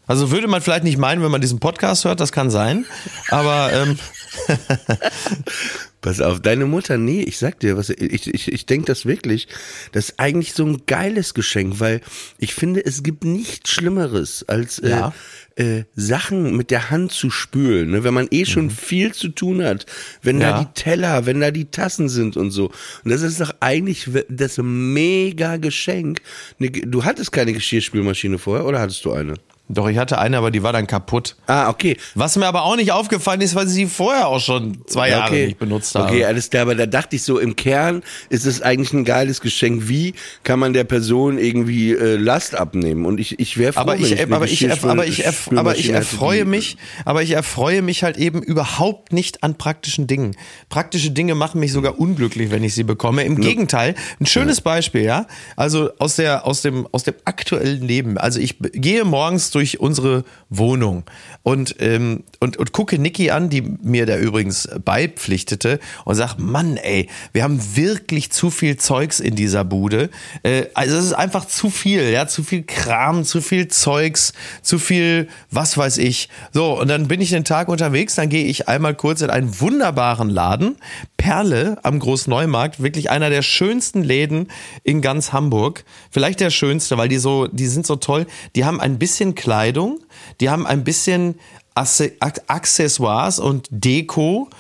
Also würde man vielleicht nicht meinen, wenn man diesen Podcast hört, das kann sein, aber ähm, Pass auf, deine Mutter, nee, ich sag dir, was ich, ich, ich denke das wirklich. Das ist eigentlich so ein geiles Geschenk, weil ich finde, es gibt nichts Schlimmeres, als äh, Ja. äh, Sachen mit der Hand zu spülen. Ne? Wenn man eh schon viel zu tun hat, wenn da Ja. die Teller, wenn da die Tassen sind und so. Und das ist doch eigentlich das mega Geschenk. Ne, Du hattest keine Geschirrspülmaschine vorher, oder hattest du eine? Doch, ich hatte eine, aber die war dann kaputt. Ah, okay. Was mir aber auch nicht aufgefallen ist, weil sie vorher auch schon zwei Ja, Jahre nicht benutzt habe. Okay, alles klar, aber da dachte ich so, im Kern ist es eigentlich ein geiles Geschenk. Wie kann man der Person irgendwie äh, Last abnehmen? Und ich, ich wäre froh, aber wenn ich, aber ich, erf- aber ich, aber ich erfreue mich, aber ich erfreue mich halt eben überhaupt nicht an praktischen Dingen. Praktische Dinge machen mich sogar unglücklich, wenn ich sie bekomme. Im Gegenteil, ein schönes Beispiel, ja. Also aus der, aus dem, aus dem aktuellen Leben. Also ich gehe morgens durch unsere Wohnung und, ähm, und, und gucke Niki an, die mir da übrigens beipflichtete und sag, Mann, ey, wir haben wirklich zu viel Zeugs in dieser Bude. Äh, also es ist einfach zu viel, ja, zu viel Kram, zu viel Zeugs, zu viel, was weiß ich. So, und dann bin ich den Tag unterwegs, dann gehe ich einmal kurz in einen wunderbaren Laden, Perle am Großneumarkt, wirklich einer der schönsten Läden in ganz Hamburg. Vielleicht der schönste, weil die so, die sind so toll. Die haben ein bisschen Kleidung, die haben ein bisschen Accessoires und Deko.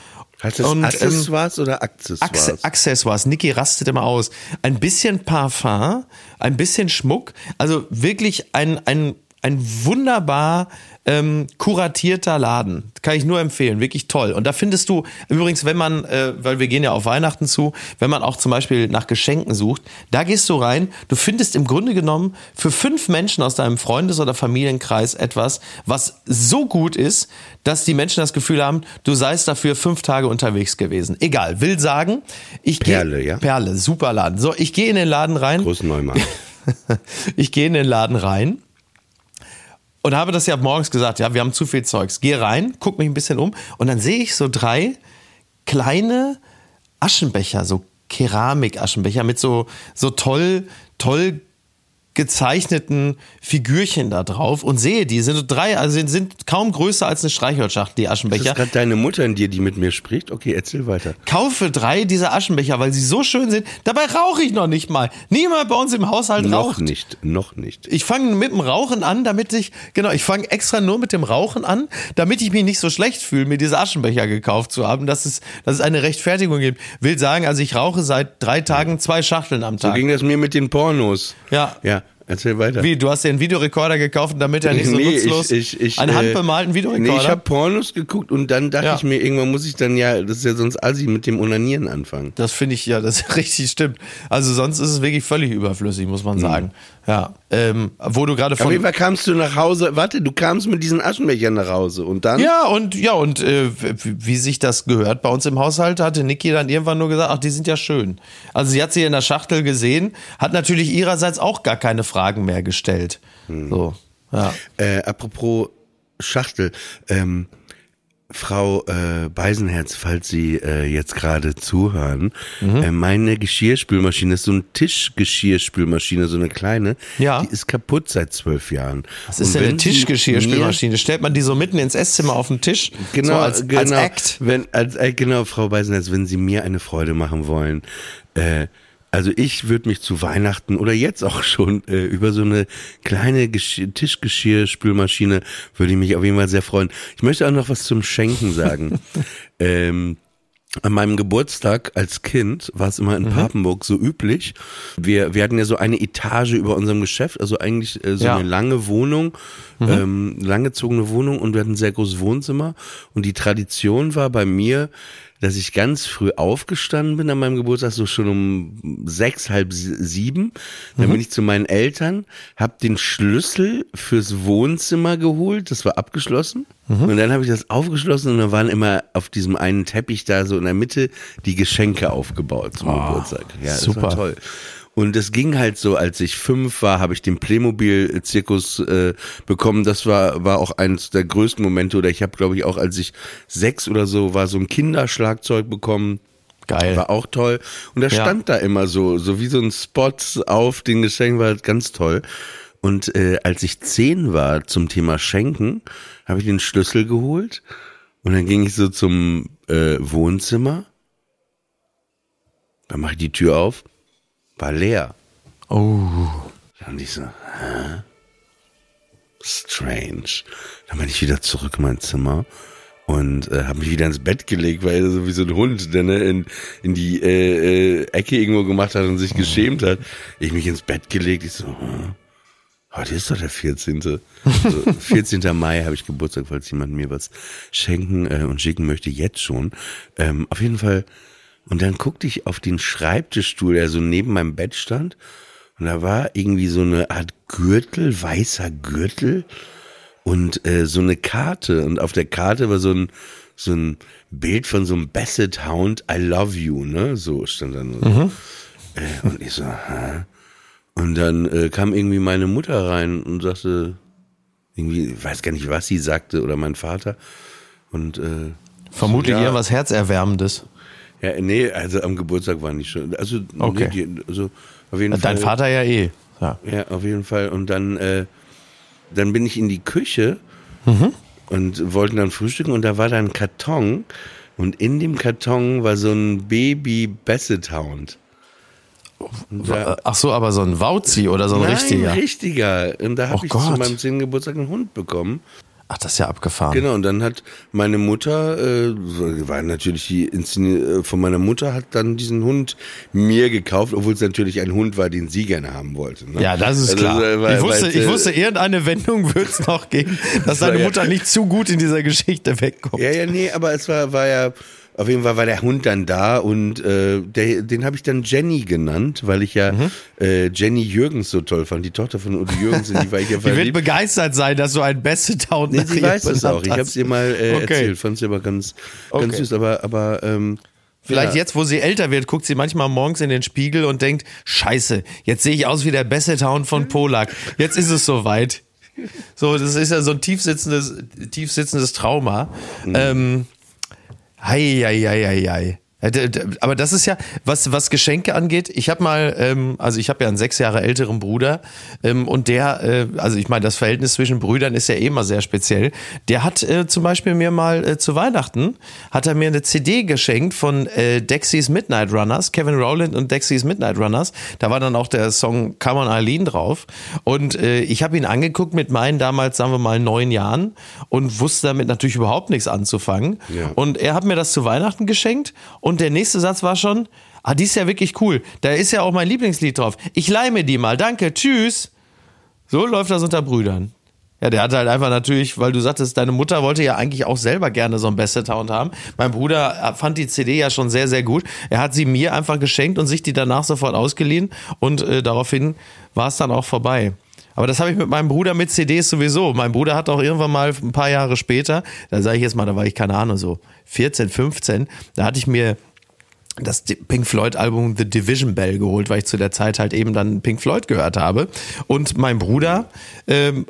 Heißt das und, ähm, Accessoires oder Accessoires? Acce- Accessoires. Niki rastet immer aus. Ein bisschen Parfum, ein bisschen Schmuck. Also wirklich ein, ein, ein wunderbar ähm, kuratierter Laden. Kann ich nur empfehlen. Wirklich toll. Und da findest du, übrigens, wenn man, äh, weil wir gehen ja auf Weihnachten zu, wenn man auch zum Beispiel nach Geschenken sucht, da gehst du rein, du findest im Grunde genommen für fünf Menschen aus deinem Freundes- oder Familienkreis etwas, was so gut ist, dass die Menschen das Gefühl haben, du seist dafür fünf Tage unterwegs gewesen. Egal, will sagen, ich gehe- Perle, ja? Perle, super Laden. So, ich gehe in den Laden rein. Großen Neumarkt. ich gehe in den Laden rein und habe das ja morgens gesagt, ja, wir haben zu viel Zeugs. Gehe rein, guck mich ein bisschen um und dann sehe ich so drei kleine Aschenbecher, so Keramikaschenbecher mit so, so toll, toll gezeichneten Figürchen da drauf und sehe die, sind so drei, also sind, sind kaum größer als eine Streichholzschachtel, die Ist Aschenbecher. gerade deine Mutter in dir, die mit mir spricht? Okay, erzähl weiter. Kaufe drei dieser Aschenbecher, weil sie so schön sind. Dabei rauche ich noch nicht mal. Niemand bei uns im Haushalt Noch raucht. nicht, noch nicht. Ich fange mit dem Rauchen an, damit ich, genau, ich fange extra nur mit dem Rauchen an, damit ich mich nicht so schlecht fühle, mir diese Aschenbecher gekauft zu haben, dass es, dass es eine Rechtfertigung gibt. Will sagen, also ich rauche seit drei Tagen zwei Schachteln am So Tag. ging das mir mit den Pornos. Ja. Ja. Erzähl weiter. Wie, du hast dir einen Videorekorder gekauft, damit er nicht so Nee, nutzlos ich, ich, ich, einen äh, handbemalten Videorekorder? Nee, ich habe Pornos geguckt und dann dachte Ja. ich mir, irgendwann muss ich dann ja, das ist ja sonst assi, mit dem Onanieren anfangen. Das finde ich ja, das richtig stimmt. Also sonst ist es wirklich völlig überflüssig, muss man sagen. Ja. Ähm, wo du gerade Auf von. jeden Fall kamst du nach Hause, warte, du kamst mit diesen Aschenbechern nach Hause und dann? Ja, und ja, und äh, wie sich das gehört bei uns im Haushalt, hatte Niki dann irgendwann nur gesagt, ach, die sind ja schön. Also sie hat sie in der Schachtel gesehen, hat natürlich ihrerseits auch gar keine Fragen mehr gestellt. So. Ja. Äh, apropos Schachtel, ähm, Frau äh, Beisenherz, falls Sie äh, jetzt gerade zuhören, Mhm. äh, meine Geschirrspülmaschine ist so eine Tischgeschirrspülmaschine, so eine kleine. Ja. Die ist kaputt seit zwölf Jahren. Das ist ja eine Tischgeschirrspülmaschine. Stellt man die so mitten ins Esszimmer auf den Tisch? Genau, so als, genau. als Act. Wenn, als, äh, genau, Frau Beisenherz, wenn Sie mir eine Freude machen wollen, äh, also ich würde mich zu Weihnachten oder jetzt auch schon äh, über so eine kleine Geschirr, Tischgeschirrspülmaschine würde ich mich auf jeden Fall sehr freuen. Ich möchte auch noch was zum Schenken sagen. ähm, an meinem Geburtstag als Kind war es immer Mhm. in Papenburg so üblich. Wir, wir hatten ja so eine Etage über unserem Geschäft, also eigentlich äh, so Ja. Mhm. eine lange Wohnung, ähm, langgezogene Wohnung und wir hatten ein sehr großes Wohnzimmer. Und die Tradition war bei mir, dass ich ganz früh aufgestanden bin an meinem Geburtstag, so schon um sechs, halb sie- sieben. Dann Mhm. bin ich zu meinen Eltern, hab den Schlüssel fürs Wohnzimmer geholt, das war abgeschlossen. Mhm. Und dann habe ich das aufgeschlossen und dann waren immer auf diesem einen Teppich da so in der Mitte die Geschenke aufgebaut zum Geburtstag. Ja, das super. war toll. Und es ging halt so, als ich fünf war, habe ich den Playmobil-Zirkus äh, bekommen. Das war war auch eines der größten Momente. Oder ich habe, glaube ich, auch als ich sechs oder so war, so ein Kinderschlagzeug bekommen. Geil. War auch toll. Und da Ja. stand da immer so, so wie so ein Spot auf den Geschenken, war ganz toll. Und äh, als ich zehn war zum Thema Schenken, habe ich den Schlüssel geholt und dann ging ich so zum äh, Wohnzimmer. Dann mache ich die Tür auf, war leer. Oh. Und ich so, hä? Strange. Dann bin ich wieder zurück in mein Zimmer und äh, habe mich wieder ins Bett gelegt, weil er so wie so ein Hund, der ne, in, in die äh, äh, Ecke irgendwo gemacht hat und sich geschämt hat. Ich mich ins Bett gelegt, ich so, hm, heute ist doch der 14. So, 14. Mai habe ich Geburtstag, falls jemand mir was schenken äh, und schicken möchte, jetzt schon. Ähm, auf jeden Fall. Und dann guckte ich auf den Schreibtischstuhl, der so neben meinem Bett stand. Und da war irgendwie so eine Art Gürtel, weißer Gürtel und äh, so eine Karte. Und auf der Karte war so ein, so ein Bild von so einem Basset Hound, I love you, ne? So stand dann. So. Äh, und ich so, hä? Und dann äh, kam irgendwie meine Mutter rein und sagte, irgendwie, ich weiß gar nicht, was sie sagte, oder mein Vater. Und äh, Vermutlich Ja. irgendwas Herzerwärmendes. Ja, nee, also am Geburtstag war nicht schon. Also, Okay. nee, die, also auf jeden Dein Fall. Vater ja eh. Ja. Ja, auf jeden Fall. Und dann, äh, dann bin ich in die Küche und wollten dann frühstücken und da war da ein Karton und in dem Karton war so ein Baby Basset Hound. Und da- Ach so, aber so ein Wauzi oder so ein Nein, richtiger. richtiger. Und da Oh habe ich zu Gott. meinem 10. Geburtstag einen Hund bekommen. Ach, das ist ja abgefahren. Genau, und dann hat meine Mutter, äh, war natürlich die Inszenierung von meiner Mutter, hat dann diesen Hund mir gekauft, obwohl es natürlich ein Hund war, den sie gerne haben wollte. Ne? Ja, das ist Also, klar. äh, weil- ich, wusste, weil, ich äh, wusste, irgendeine Wendung wird es noch geben, dass deine ja- Mutter nicht zu gut in dieser Geschichte wegkommt. Ja, ja, nee, aber es war, war ja, auf jeden Fall war der Hund dann da und äh, der, den habe ich dann Jenny genannt, weil ich ja Mhm. äh, Jenny Jürgens so toll fand, die Tochter von Udo Jürgens, in die war ich ja Die wird begeistert sein, dass du ein Basset Hound Nee, sie weiß es auch. Ich habe es ihr mal äh, Okay. erzählt, fand sie aber ganz, ganz Okay. süß. Aber, aber ähm, Vielleicht ja. jetzt, wo sie älter wird, guckt sie manchmal morgens in den Spiegel und denkt, scheiße, jetzt sehe ich aus wie der Basset Hound von Polak. Jetzt ist es soweit. So, das ist ja so ein tiefsitzendes, tiefsitzendes Trauma. Ähm, hei, hei, hei, hei. Aber das ist ja, was, was Geschenke angeht, ich habe mal, ähm, also ich habe ja einen sechs Jahre älteren Bruder ähm, und der, äh, also ich meine, das Verhältnis zwischen Brüdern ist ja eh immer sehr speziell. Der hat äh, zum Beispiel mir mal äh, zu Weihnachten, hat er mir eine CD geschenkt von äh, Dexys Midnight Runners, Kevin Rowland und Dexys Midnight Runners. Da war dann auch der Song Come on Eileen drauf und äh, ich habe ihn angeguckt mit meinen damals, sagen wir mal, neun Jahren und wusste damit natürlich überhaupt nichts anzufangen. Ja. Und er hat mir das zu Weihnachten geschenkt und der nächste Satz war schon, ah, die ist ja wirklich cool. Da ist ja auch mein Lieblingslied drauf. Ich leih mir die mal, danke, tschüss. So läuft das unter Brüdern. Ja, der hat halt einfach natürlich, weil du sagtest, deine Mutter wollte ja eigentlich auch selber gerne so ein Best-Sound haben. Mein Bruder fand die CD ja schon sehr, sehr gut. Er hat sie mir einfach geschenkt und sich die danach sofort ausgeliehen und äh, daraufhin war es dann auch vorbei. Aber das habe ich mit meinem Bruder mit CDs sowieso. Mein Bruder hat auch irgendwann mal ein paar Jahre später, da sage ich jetzt mal, da war ich keine Ahnung, so 14, 15, da hatte ich mir das Pink Floyd Album The Division Bell geholt, weil ich zu der Zeit halt eben dann Pink Floyd gehört habe. Und mein Bruder ähm,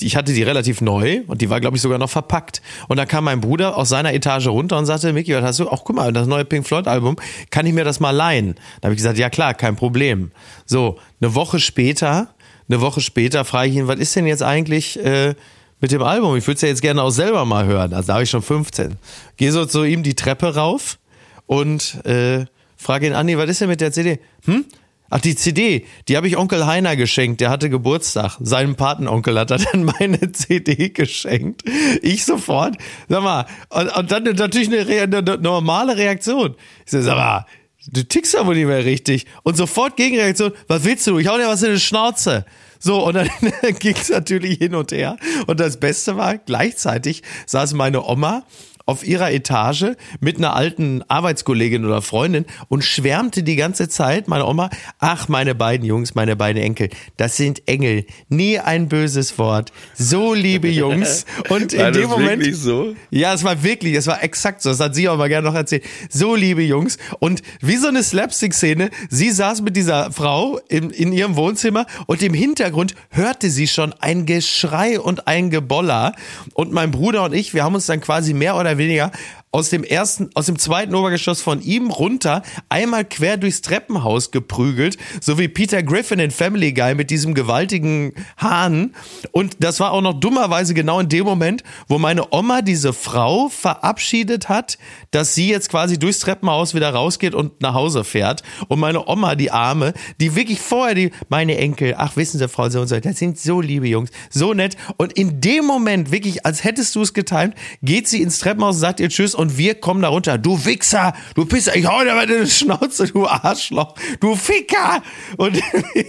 ich hatte die relativ neu und die war, glaube ich, sogar noch verpackt. Und da kam mein Bruder aus seiner Etage runter und sagte, Micky, was hast du? Ach, guck mal, das neue Pink Floyd Album, kann ich mir das mal leihen? Da habe ich gesagt, ja klar, kein Problem. So, eine Woche später, eine Woche später frage ich ihn, was ist denn jetzt eigentlich äh, mit dem Album? Ich würde es ja jetzt gerne auch selber mal hören. Also da habe ich schon 15. Gehe so zu ihm die Treppe rauf und äh, frage ihn, Andi, was ist denn mit der CD? Hm? Ach, die CD, die habe ich Onkel Heiner geschenkt, der hatte Geburtstag. Seinem Patenonkel hat er dann meine CD geschenkt. Ich sofort, sag mal, und, und dann natürlich eine, eine, normale Reaktion. Ich so, sag mal, du tickst wohl nicht mehr richtig. Und sofort Gegenreaktion, was willst du? Ich hau dir was in die Schnauze. So, und dann ging es natürlich hin und her. Und das Beste war, gleichzeitig saß meine Oma auf ihrer Etage mit einer alten Arbeitskollegin oder Freundin und schwärmte die ganze Zeit, meine Oma, ach, meine beiden Jungs, meine beiden Enkel, das sind Engel, nie ein böses Wort, so liebe Jungs. Und War in dem das Moment, wirklich so? ja, es war wirklich, es war exakt so. Das hat sie auch mal gerne noch erzählt. So, liebe Jungs. Und wie so eine Slapstick-Szene, sie saß mit dieser Frau in, in ihrem Wohnzimmer und im Hintergrund hörte sie schon ein Geschrei und ein Geboller. Und mein Bruder und ich, wir haben uns dann quasi mehr oder weniger aus dem ersten, aus dem zweiten Obergeschoss von ihm runter, einmal quer durchs Treppenhaus geprügelt, so wie Peter Griffin in Family Guy mit diesem gewaltigen Hahn. Und das war auch noch dummerweise genau in dem Moment, wo meine Oma diese Frau verabschiedet hat, dass sie jetzt quasi durchs Treppenhaus wieder rausgeht und nach Hause fährt. Und meine Oma, die Arme, die wirklich vorher die, meine Enkel, ach wissen Sie, Frau so und so, das sind so liebe Jungs, so nett. Und in dem Moment, wirklich, als hättest du es getimt, geht sie ins Treppenhaus, sagt ihr Tschüss und wir kommen da runter. Du Wichser, du Pisser, ich hau dir mal in die Schnauze, du Arschloch, du Ficker. Und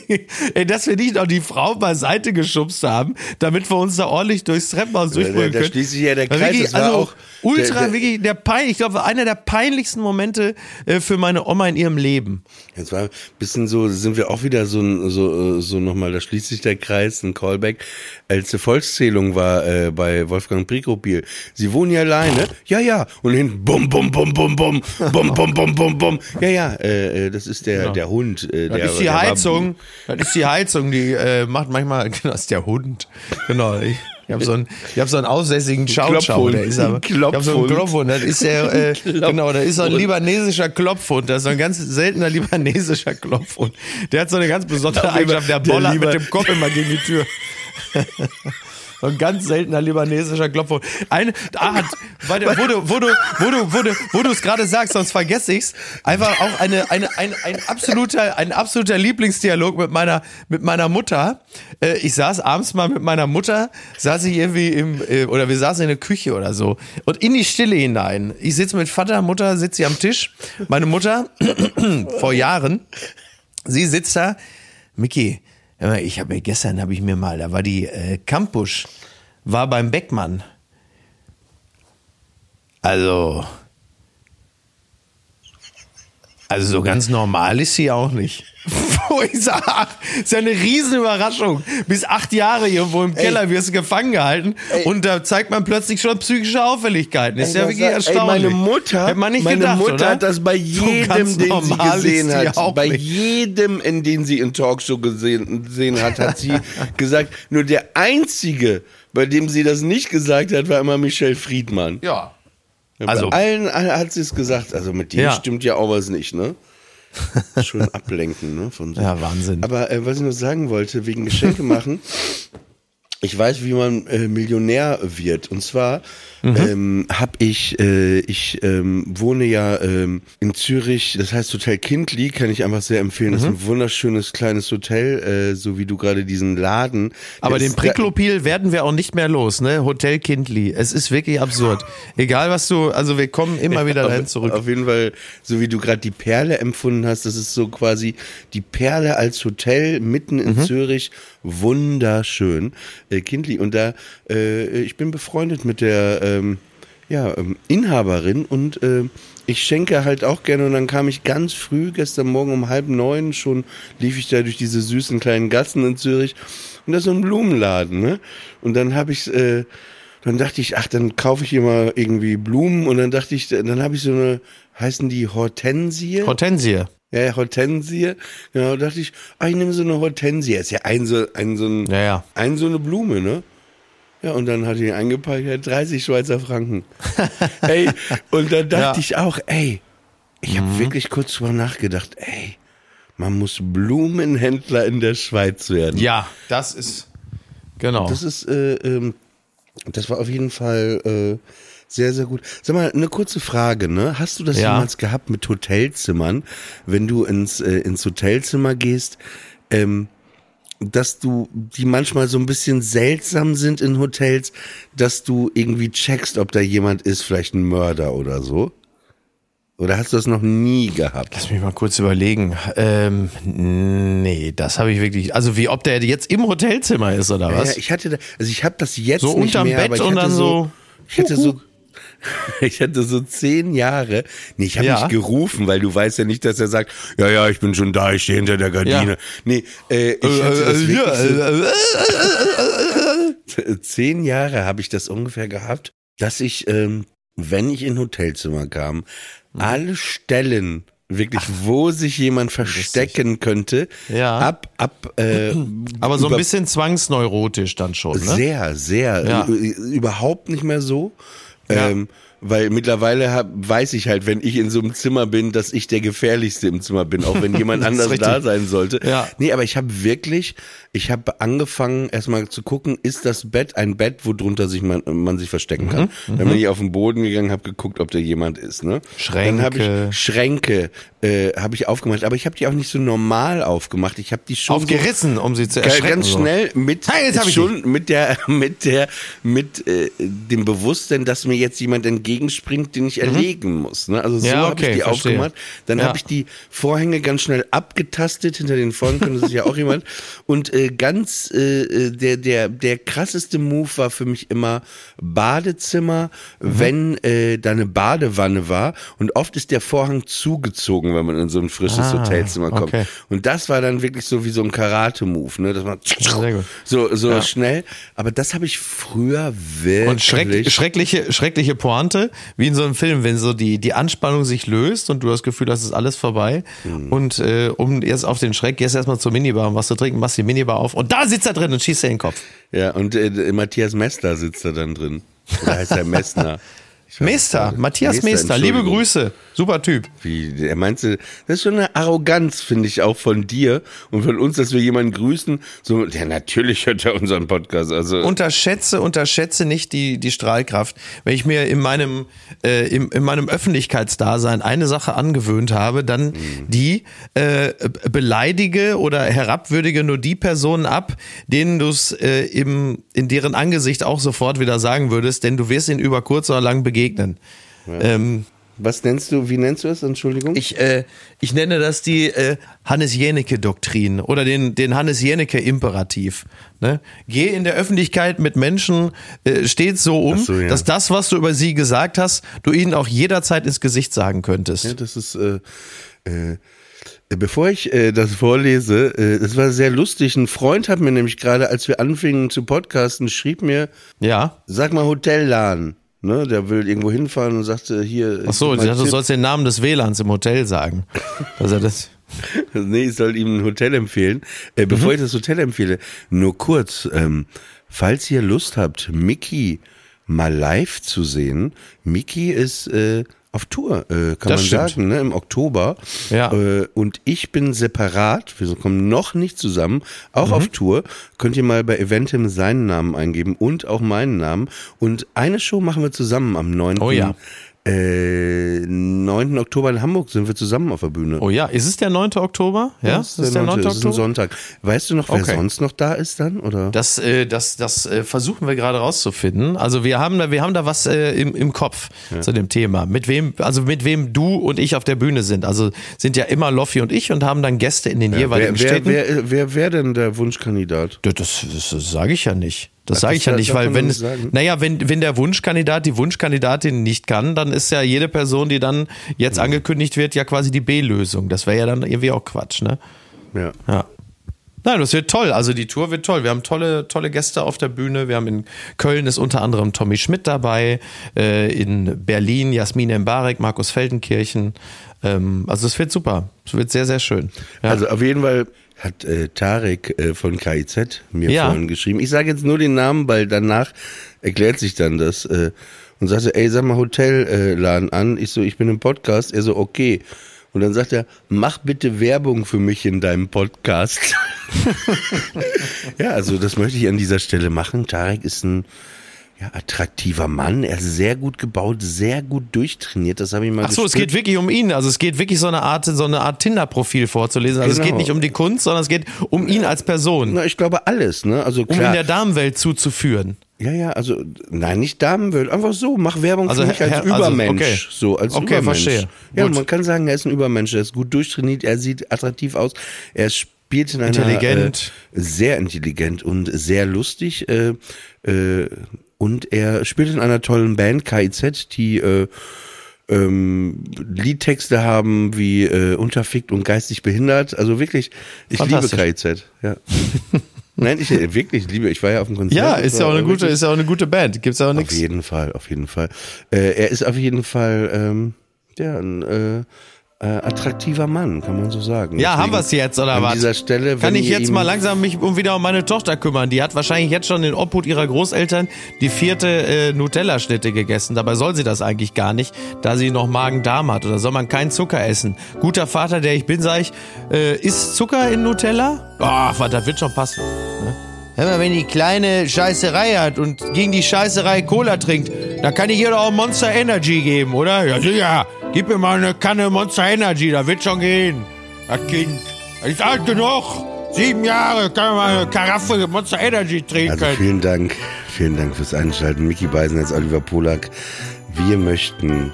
dass wir nicht noch die Frau beiseite geschubst haben, damit wir uns da ordentlich durchs Treppenhaus Da, durchbringen da können. schließt sich ja der Kreis. Wirklich, also auch ultra, der, wirklich der pein, ich glaube, einer der peinlichsten Momente äh, für meine Oma in ihrem Leben. Jetzt war ein bisschen so, sind wir auch wieder so, so, äh, so nochmal, da schließt sich der Kreis, ein Callback, als die Volkszählung war äh, bei Wolfgang Prikopil. Sie wohnen ja alleine? Ja, ja. Und hinten bum, bum, bum, bum, bum, bum, bum, bum, bum, bum. Ja, ja, äh, äh, das ist der, der Hund. Äh, Das der, ist die war- Heizung. Das ist die Heizung, die äh, macht manchmal, genau, das ist der Hund. Genau. Ich, ich habe so einen, ich hab so einen aussässigen Schau Schau. Klopfhund. Der ist aber, ich habe so einen Klopfhund. Klopfhund. Das ist der, äh, genau, da ist so ein libanesischer Klopfhund. Das ist so ein ganz seltener libanesischer Klopfhund. Der hat so eine ganz besondere Der Eigenschaft. Der bollert mit dem Kopf immer gegen die Tür. So ein ganz seltener libanesischer Klopfhund. Eine, ah, weil der, wo du, wo du, wo du, wo du, wo du es gerade sagst, sonst vergesse ich's. Einfach auch eine, eine, ein, ein absoluter, ein absoluter Lieblingsdialog mit meiner, mit meiner Mutter. Äh, ich saß abends mal mit meiner Mutter, saß ich irgendwie im, äh, oder wir saßen in der Küche oder so und in die Stille hinein. Ich sitze mit Vater, Mutter, sitze sie am Tisch. Meine Mutter vor Jahren, sie sitzt da, mal, ich habe mir gestern habe ich mir mal, da war die äh, Campus, war beim Beckmann. Also, also so ganz normal ist sie auch nicht. Wo ich sage, ist ja eine Riesenüberraschung. Bis acht Jahre irgendwo im Keller wirst du gefangen gehalten und da zeigt man plötzlich schon psychische Auffälligkeiten. Ist Ey, ja wirklich war- ey, erstaunlich. meine Mutter, Hätte man nicht meine gedacht, Mutter oder? hat das bei So jedem, ganz den sie gesehen hat, auch bei nicht. jedem, in den sie in Talkshow gesehen, gesehen hat, hat sie gesagt, nur der einzige, bei dem sie das nicht gesagt hat, war immer Michelle Friedmann. Ja. Also bei allen hat sie es gesagt. Also mit dir Ja. stimmt ja auch was nicht, ne? Schon ablenken, ne? Von so. Ja, Wahnsinn. Aber äh, was ich noch sagen wollte, wegen Geschenke machen, ich weiß, wie man äh, Millionär wird. Und zwar ähm, habe ich, äh, ich ähm, wohne ja ähm, in Zürich, das heißt Hotel Kindli, kann ich einfach sehr empfehlen. Das ist ein wunderschönes kleines Hotel, äh, so wie du gerade diesen Laden. Aber den Priklopil werden wir auch nicht mehr los, ne? Hotel Kindli. Es ist wirklich absurd. Egal was du, also wir kommen immer wieder dahin auf, zurück. Auf jeden Fall, so wie du gerade die Perle empfunden hast, das ist so quasi die Perle als Hotel mitten in Zürich. Wunderschön. Äh, Kindli. Und da, äh, ich bin befreundet mit der ähm, ja, ähm, Inhaberin und äh, ich schenke halt auch gerne und dann kam ich ganz früh, gestern Morgen um halb neun schon, lief ich da durch diese süßen kleinen Gassen in Zürich und da ist so ein Blumenladen, ne? Und dann habe ich äh, dann dachte ich, ach, dann kaufe ich immer irgendwie Blumen und dann dachte ich, dann habe ich so eine, heißen die Hortensie? Hortensie. ja, Hortensie. Genau, dachte ich, ach, ich nehme so eine Hortensie. Ist ja ein so, ein so ein, Ja, ja. ein so eine Blume, ne? Ja, und dann hatte ich eingepackt, ja, 30 Schweizer Franken. ey, und dann dachte Ja. Mhm. ich auch, ey, ich habe wirklich kurz drüber nachgedacht, ey, man muss Blumenhändler in der Schweiz werden. Ja, das ist, genau. Das ist, äh, ähm, das war auf jeden Fall äh, sehr, sehr gut. Sag mal, eine kurze Frage, ne? Hast du das Ja. jemals gehabt mit Hotelzimmern, wenn du ins, äh, ins Hotelzimmer gehst, ähm, dass du, die manchmal so ein bisschen seltsam sind in Hotels, dass du irgendwie checkst, ob da jemand ist, vielleicht ein Mörder oder so? Oder hast du das noch nie gehabt? Lass mich mal kurz überlegen. Ähm, nee, das habe ich wirklich. Also wie ob der jetzt im Hotelzimmer ist oder was? ja, ich hatte, da, also ich habe das jetzt So nicht unterm mehr, Bett aber ich und dann so, ich hatte so, ich hatte so zehn Jahre, nee, ich habe Ja. nicht gerufen, weil du weißt ja nicht, dass er sagt, ja, ja, ich bin schon da, ich stehe hinter der Gardine. Ja. Nee, äh, ich hatte das Äh, wirklich so, äh, äh, zehn Jahre habe ich das ungefähr gehabt, dass ich, ähm, wenn ich in Hotelzimmer kam, Mhm. alle Stellen wirklich, wo sich jemand verstecken könnte, Ja. ab, ab, äh, aber so ein bisschen zwangsneurotisch dann schon, ne? Sehr, sehr. Ja. Überhaupt nicht mehr so. Ja. Ähm, weil mittlerweile hab, weiß ich halt, wenn ich in so einem Zimmer bin, dass ich der gefährlichste im Zimmer bin, auch wenn jemand anders richtig. da sein sollte. Ja. Nee, aber ich habe wirklich, ich habe angefangen erstmal zu gucken, ist das Bett ein Bett, wo drunter sich man, man sich verstecken kann. Mhm, Dann bin ich auf den Boden gegangen, habe geguckt, ob da jemand ist. Ne? Dann habe Schränke. ich Schränke äh, habe ich aufgemacht, aber ich habe die auch nicht so normal aufgemacht. Ich habe die schon so Aufgerissen, um sie zu erschrecken. ganz so. schnell mit Hey, jetzt hab ich schon mit der mit der mit äh, dem Bewusstsein, dass mir jetzt jemand entgegenspringt, den ich erlegen muss. Ne? Also so Mhm. Ja, habe okay, ich die verstehe. aufgemacht. Dann Ja. habe ich die Vorhänge ganz schnell abgetastet hinter den Vorhängen. Das ist ja auch jemand. Und äh, ganz äh, äh, der der der krasseste Move war für mich immer Badezimmer, Mhm. wenn äh, da eine Badewanne war. Und oft ist der Vorhang zugezogen, wenn man in so ein frisches Ah, Hotelzimmer kommt. okay. Und das war dann wirklich so wie so ein Karate-Move, ne? Dass man so, so Ja. schnell. Aber das habe ich früher wirklich. Und schreck, schreckliche, schreckliche Pointe, wie in so einem Film, wenn so die, die Anspannung sich löst und du das Gefühl hast, es ist alles vorbei. Mhm. Und äh, um jetzt auf den Schreck, gehst erstmal zur Minibar und was zu trinken, machst die Minibar auf und da sitzt er drin und schießt dir in den Kopf. ja, und äh, Matthias Messler sitzt da dann drin. Oder heißt er Messner? Mester. Matthias Mester, liebe. Grüße, super Typ. Wie, er meinte, das ist schon eine Arroganz, finde ich, auch von dir und von uns, dass wir jemanden grüßen. So, ja, natürlich hört er unseren Podcast. Also, Unterschätze, unterschätze nicht die, die Strahlkraft. Wenn ich mir in meinem, äh, im, in meinem Öffentlichkeitsdasein eine Sache angewöhnt habe, dann die äh, beleidige oder herabwürdige nur die Personen ab, denen du es äh, im, in deren Angesicht auch sofort wieder sagen würdest, denn du wirst ihnen über kurz oder lang begegnen. Ähm, was nennst du, wie nennst du es? Entschuldigung? ich, äh, ich nenne das die äh, Hannes-Jenecke-Doktrin oder den, den Hannes-Jenecke-Imperativ. Ne? Geh in der Öffentlichkeit mit Menschen äh, stets so um, so, ja. dass das, was du über sie gesagt hast, du ihnen auch jederzeit ins Gesicht sagen könntest. Ja, das ist, äh, äh, bevor ich äh, das vorlese, äh, das war sehr lustig. Ein Freund hat mir nämlich gerade, als wir anfingen zu podcasten, schrieb mir, Ja. sag mal Hotelladen. Ne, der will irgendwo hinfahren und sagte hier. Ach so, dachte, du sollst den Namen des WLANs im Hotel sagen. Also das. Nee, ich soll ihm ein Hotel empfehlen. Äh, bevor ich das Hotel empfehle, nur kurz, ähm, falls ihr Lust habt, Mickey mal live zu sehen. Mickey ist äh, auf Tour, äh, kann Das man stimmt. sagen, ne, im Oktober. Ja. Äh, und ich bin separat, wir kommen noch nicht zusammen, auch Mhm. auf Tour. Könnt ihr mal bei Eventim seinen Namen eingeben und auch meinen Namen. Und eine Show machen wir zusammen am 9. Oh ja. Äh, 9. Oktober in Hamburg sind wir zusammen auf der Bühne. Oh ja, ist es der 9. Oktober? Ja, das ist der 9. Das ist ein Sonntag. Weißt du noch, wer Okay. sonst noch da ist dann? Oder? Das, äh, das, das äh, versuchen wir gerade rauszufinden. Also wir haben da, wir haben da was äh, im, im Kopf zu dem Thema. Mit wem, also mit wem du und ich auf der Bühne sind. Also sind ja immer Loffi und ich und haben dann Gäste in den jeweiligen wer, wer, Städten. wer, wer wäre denn der Wunschkandidat? Das, das, das sage ich ja nicht. Das sage ich ja nicht, weil wenn naja, wenn, wenn der Wunschkandidat die Wunschkandidatin nicht kann, dann ist ja jede Person, die dann jetzt angekündigt wird, ja quasi die B-Lösung. Das wäre ja dann irgendwie auch Quatsch, ne? Ja. Ja. Nein, das wird toll. Also die Tour wird toll. Wir haben tolle, tolle Gäste auf der Bühne. Wir haben in Köln ist unter anderem Tommy Schmidt dabei, äh, in Berlin Jasmin Mbarek, Markus Feldenkirchen. Ähm, also es wird super. Es wird sehr, sehr schön. Ja. Also auf jeden Fall hat äh, Tarek äh, von KIZ mir Ja. vorhin geschrieben. Ich sage jetzt nur den Namen, weil danach erklärt sich dann das. Äh, und sagte, ey, sag mal Hotelladen Laden an. Ich so, ich bin im Podcast. Er so, okay. Und dann sagt er, mach bitte Werbung für mich in deinem Podcast. ja, also das möchte ich an dieser Stelle machen. Tarek ist ein ja, attraktiver Mann. Er ist sehr gut gebaut, sehr gut durchtrainiert. Das habe ich mal Ach so, es gespürt. geht wirklich um ihn. Also es geht wirklich so eine Art, so eine Art Tinder-Profil vorzulesen. Also es Genau. geht nicht um die Kunst, sondern es geht um ihn als Person. Na, ich glaube alles, ne? Also Um in klar. der Damenwelt zuzuführen. Ja, ja, also nein, nicht Damenwelt, einfach so, mach Werbung Also, für mich als Herr- also, Übermensch, okay. so als Okay, Übermensch. verstehe. Ja, Gut. man kann sagen, er ist ein Übermensch, er ist gut durchtrainiert, er sieht attraktiv aus, er spielt in einer Intelligent. Äh, sehr intelligent und sehr lustig äh, äh, und er spielt in einer tollen Band KIZ, die äh, ähm, Liedtexte haben wie äh, unterfickt und geistig behindert. Also wirklich, ich liebe. KIZ. Ja. Nein, ich äh, wirklich liebe. Ich war ja auf dem Konzert. Ja, ist ja auch eine gute, wirklich- ist ja auch eine gute Band. Gibt's auch auf nichts. jeden Fall, auf jeden Fall. Äh, er ist auf jeden Fall ähm, ja, ein äh, äh, attraktiver Mann, kann man so sagen. Ja, haben Deswegen wir's jetzt oder an was? dieser Stelle, Kann wenn ich jetzt mal langsam mich um wieder um meine Tochter kümmern? Die hat wahrscheinlich jetzt schon in Obhut ihrer Großeltern die vierte äh, Nutella-Schnitte gegessen. Dabei soll sie das eigentlich gar nicht, da sie noch Magen-Darm hat. Oder soll man keinen Zucker essen? Guter Vater, der ich bin, sag ich, äh, isst Zucker in Nutella? Ach, was, das wird schon passen. Ne? Hör mal, wenn die kleine Scheißerei hat und gegen die Scheißerei Cola trinkt, dann kann ich ihr doch auch Monster Energy geben, oder? Ja, sicher. Gib mir mal eine Kanne Monster Energy, da wird schon gehen. Das Kind. Das ist alt genug. Sieben Jahre kann man mal eine Karaffe Monster Energy trinken. Also vielen Dank, vielen Dank fürs Einschalten. Mickey Beisen als Oliver Polak. Wir möchten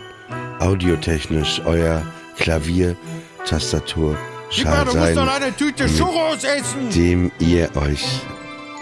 audiotechnisch euer Klavier, Tastatur, Schal sein, eine Tüte Churros essen. dem ihr euch